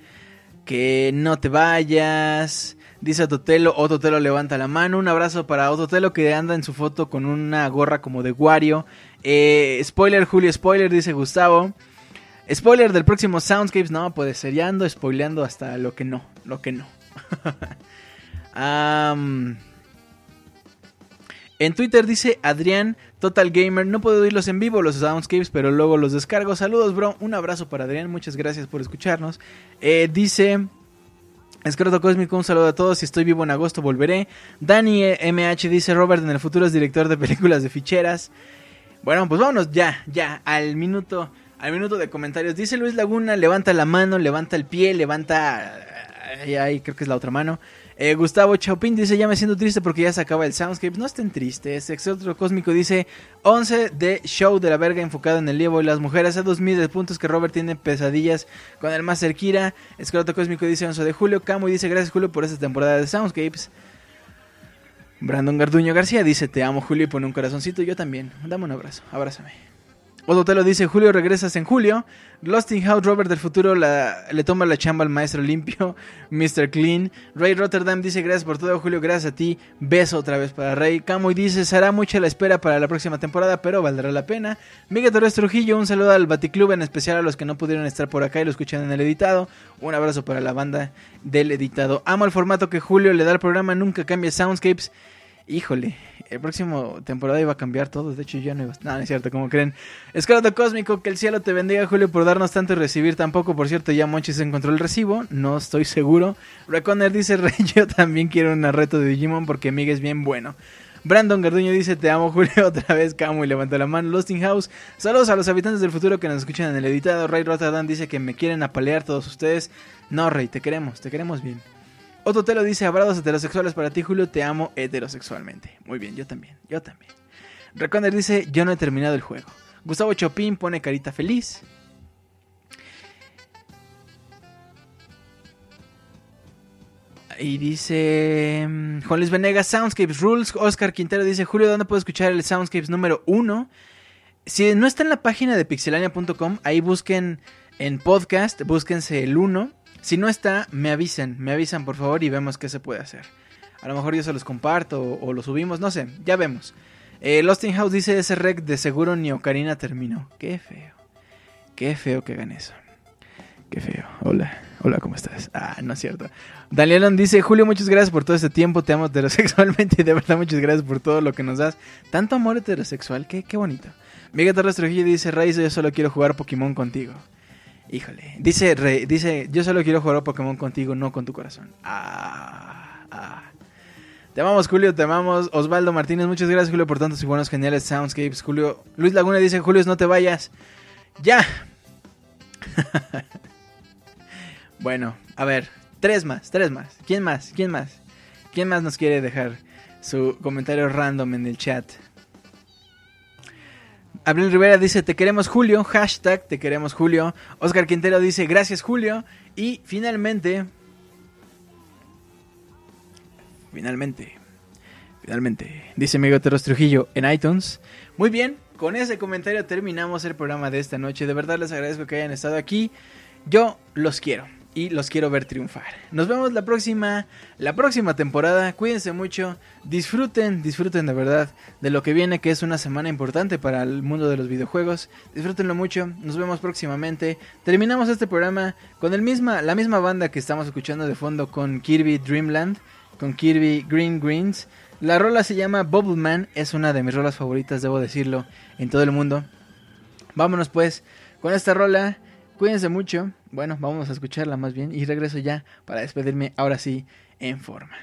que no te vayas. Dice Ototelo, Ototelo levanta la mano. Un abrazo para Ototelo que anda en su foto con una gorra como de Wario. Eh, spoiler, Julio, spoiler, dice Gustavo. Spoiler del próximo Soundscapes. No, puede ser, ya ando spoileando hasta lo que no, lo que no. en Twitter dice Adrián, Total Gamer, no puedo oírlos en vivo los soundscapes, pero luego los descargo. Saludos, bro. Un abrazo para Adrián, muchas gracias por escucharnos. Eh, dice Escroto Cósmico, un saludo a todos. Si estoy vivo en agosto, volveré. Dani MH dice: Robert en el futuro es director de películas de ficheras. Bueno, pues vámonos ya, ya, al minuto, al minuto de comentarios. Dice Luis Laguna: levanta la mano, levanta el pie, levanta. Ahí creo que es la otra mano. Eh, Gustavo Chaupin dice, ya me siento triste porque ya se acaba el Soundscape. No estén tristes. Exotro Cósmico dice, 11 de show de la verga enfocado en el Lievo y las mujeres. A 2000 de puntos que Robert tiene pesadillas con el Master Kira. Escroto Cósmico dice 11 de julio. Camo y dice, gracias Julio por esta temporada de Soundscapes. Brandon Garduño García dice, te amo Julio y pone un corazoncito. Yo también. Dame un abrazo. Abrázame. Ototelo dice, Julio, regresas en julio. Losting House Robert del futuro le toma la chamba al maestro limpio, Mr. Clean. Ray Rotterdam dice, gracias por todo, Julio, gracias a ti. Beso otra vez para Ray. Camuy dice, será mucha la espera para la próxima temporada, pero valdrá la pena. Miguel Torres Trujillo, un saludo al Baticlub, en especial a los que no pudieron estar por acá y lo escuchan en el editado. Un abrazo para la banda del editado. Amo el formato que Julio le da al programa, nunca cambia Soundscapes. Híjole, el próximo temporada iba a cambiar todo. De hecho, ya no iba a... No, es cierto, como creen. Escarato Cósmico, que el cielo te bendiga, Julio, por darnos tanto y recibir tan poco. Por cierto, ya Monchi se encontró el recibo. No estoy seguro. Reconner dice, Rey, yo también quiero una reto de Digimon porque Miguel es bien bueno. Brandon Garduño dice, te amo Julio, otra vez Camo y levanta la mano. Losting House, saludos a los habitantes del futuro que nos escuchan en el editado. Ray Rotterdam dice que me quieren apalear todos ustedes. No, Rey, te queremos, te queremos bien. Otro te lo dice, abrazos heterosexuales para ti, Julio, te amo heterosexualmente. Muy bien, yo también, yo también. Reconner dice, yo no he terminado el juego. Gustavo Chopin pone carita feliz. y dice mm, Juan Luis Venegas, Soundscapes Rules. Oscar Quintero dice, Julio, ¿dónde puedo escuchar el Soundscapes número uno? Si no está en la página de pixelania.com, ahí busquen en podcast, búsquense el 1. Si no está, me avisen, me avisan por favor y vemos qué se puede hacer. A lo mejor yo se los comparto o, lo subimos, no sé, ya vemos. Eh, House dice ese rec de seguro ni Ocarina terminó. Qué feo. Qué feo que hagan eso. Qué feo. Hola. Hola, ¿cómo estás? Ah, no es cierto. Danielon dice, Julio, muchas gracias por todo este tiempo, te amo heterosexualmente y de verdad muchas gracias por todo lo que nos das. Tanto amor heterosexual, qué, qué bonito. Miguel Torres Trujillo dice, Raiz, yo solo quiero jugar Pokémon contigo. Híjole. Dice, dice, yo solo quiero jugar Pokémon contigo, no con tu corazón. Ah, ah. Te amamos, Julio, te amamos. Osvaldo Martínez, muchas gracias, Julio, por tantos y buenos, geniales soundscapes. Julio, Luis Laguna dice, Julio, no te vayas. Ya. bueno, a ver, tres más, tres más. ¿Quién más? ¿Quién más? ¿Quién más nos quiere dejar su comentario random en el chat? Abril Rivera dice, te queremos Julio, hashtag te queremos Julio. Oscar Quintero dice, gracias Julio. Y finalmente, finalmente, finalmente, dice Miguel Teros Trujillo en iTunes. Muy bien, con ese comentario terminamos el programa de esta noche. De verdad les agradezco que hayan estado aquí. Yo los quiero y los quiero ver triunfar. Nos vemos la próxima, la próxima temporada. Cuídense mucho, disfruten, disfruten de verdad de lo que viene, que es una semana importante para el mundo de los videojuegos. Disfrútenlo mucho. Nos vemos próximamente. Terminamos este programa con el misma, la misma banda que estamos escuchando de fondo con Kirby Dreamland, con Kirby Green Greens. La rola se llama Bubble Man, es una de mis rolas favoritas, debo decirlo, en todo el mundo. Vámonos pues con esta rola. Cuídense mucho. Bueno, vamos a escucharla más bien y regreso ya para despedirme ahora sí en forma.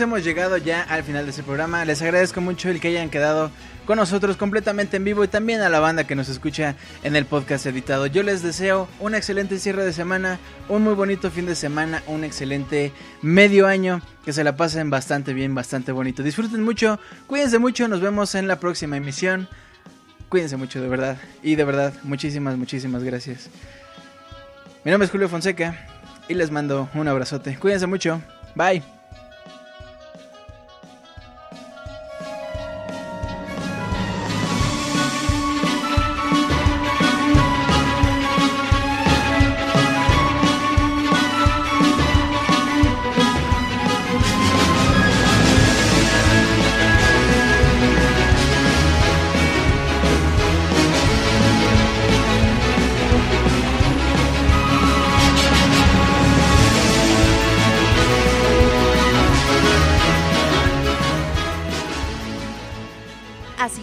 Hemos llegado ya al final de este programa. Les agradezco mucho el que hayan quedado con nosotros completamente en vivo y también a la banda que nos escucha en el podcast editado. Yo les deseo un excelente cierre de semana, un muy bonito fin de semana, un excelente medio año, que se la pasen bastante bien, bastante bonito. Disfruten mucho, cuídense mucho, nos vemos en la próxima emisión. Cuídense mucho, de verdad. Y de verdad, muchísimas, muchísimas gracias. Mi nombre es Julio Fonseca y les mando un abrazote. Cuídense mucho. Bye.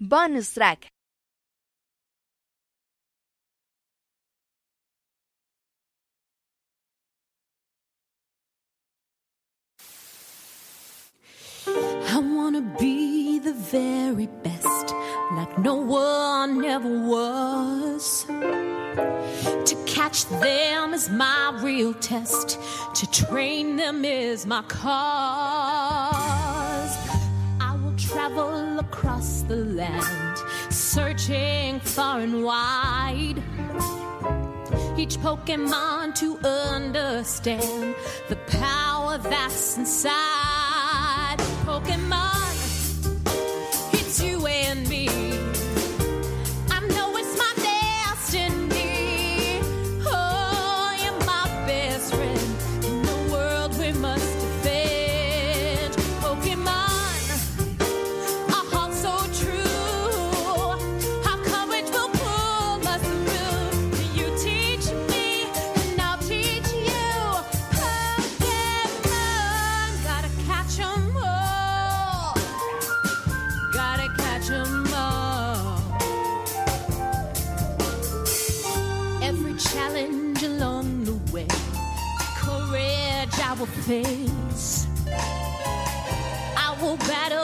Bonus track. I wanna be the very best, like no one ever was. To catch them is my real test, to train them is my cause. I will travel across the land, searching far and wide. Each Pokemon to understand the power that's inside. Pokemon. face. I will battle.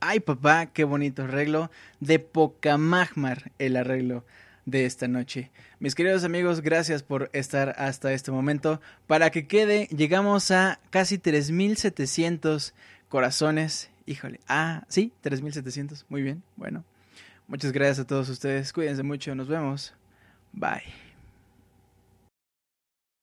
Ay, papá, qué bonito arreglo de Pocamagmar, el arreglo de esta noche. Mis queridos amigos, gracias por estar hasta este momento. Para que quede, llegamos a casi 3700 corazones. Híjole, ah, sí, 3700. Muy bien, bueno. Muchas gracias a todos ustedes. Cuídense mucho, nos vemos. Bye.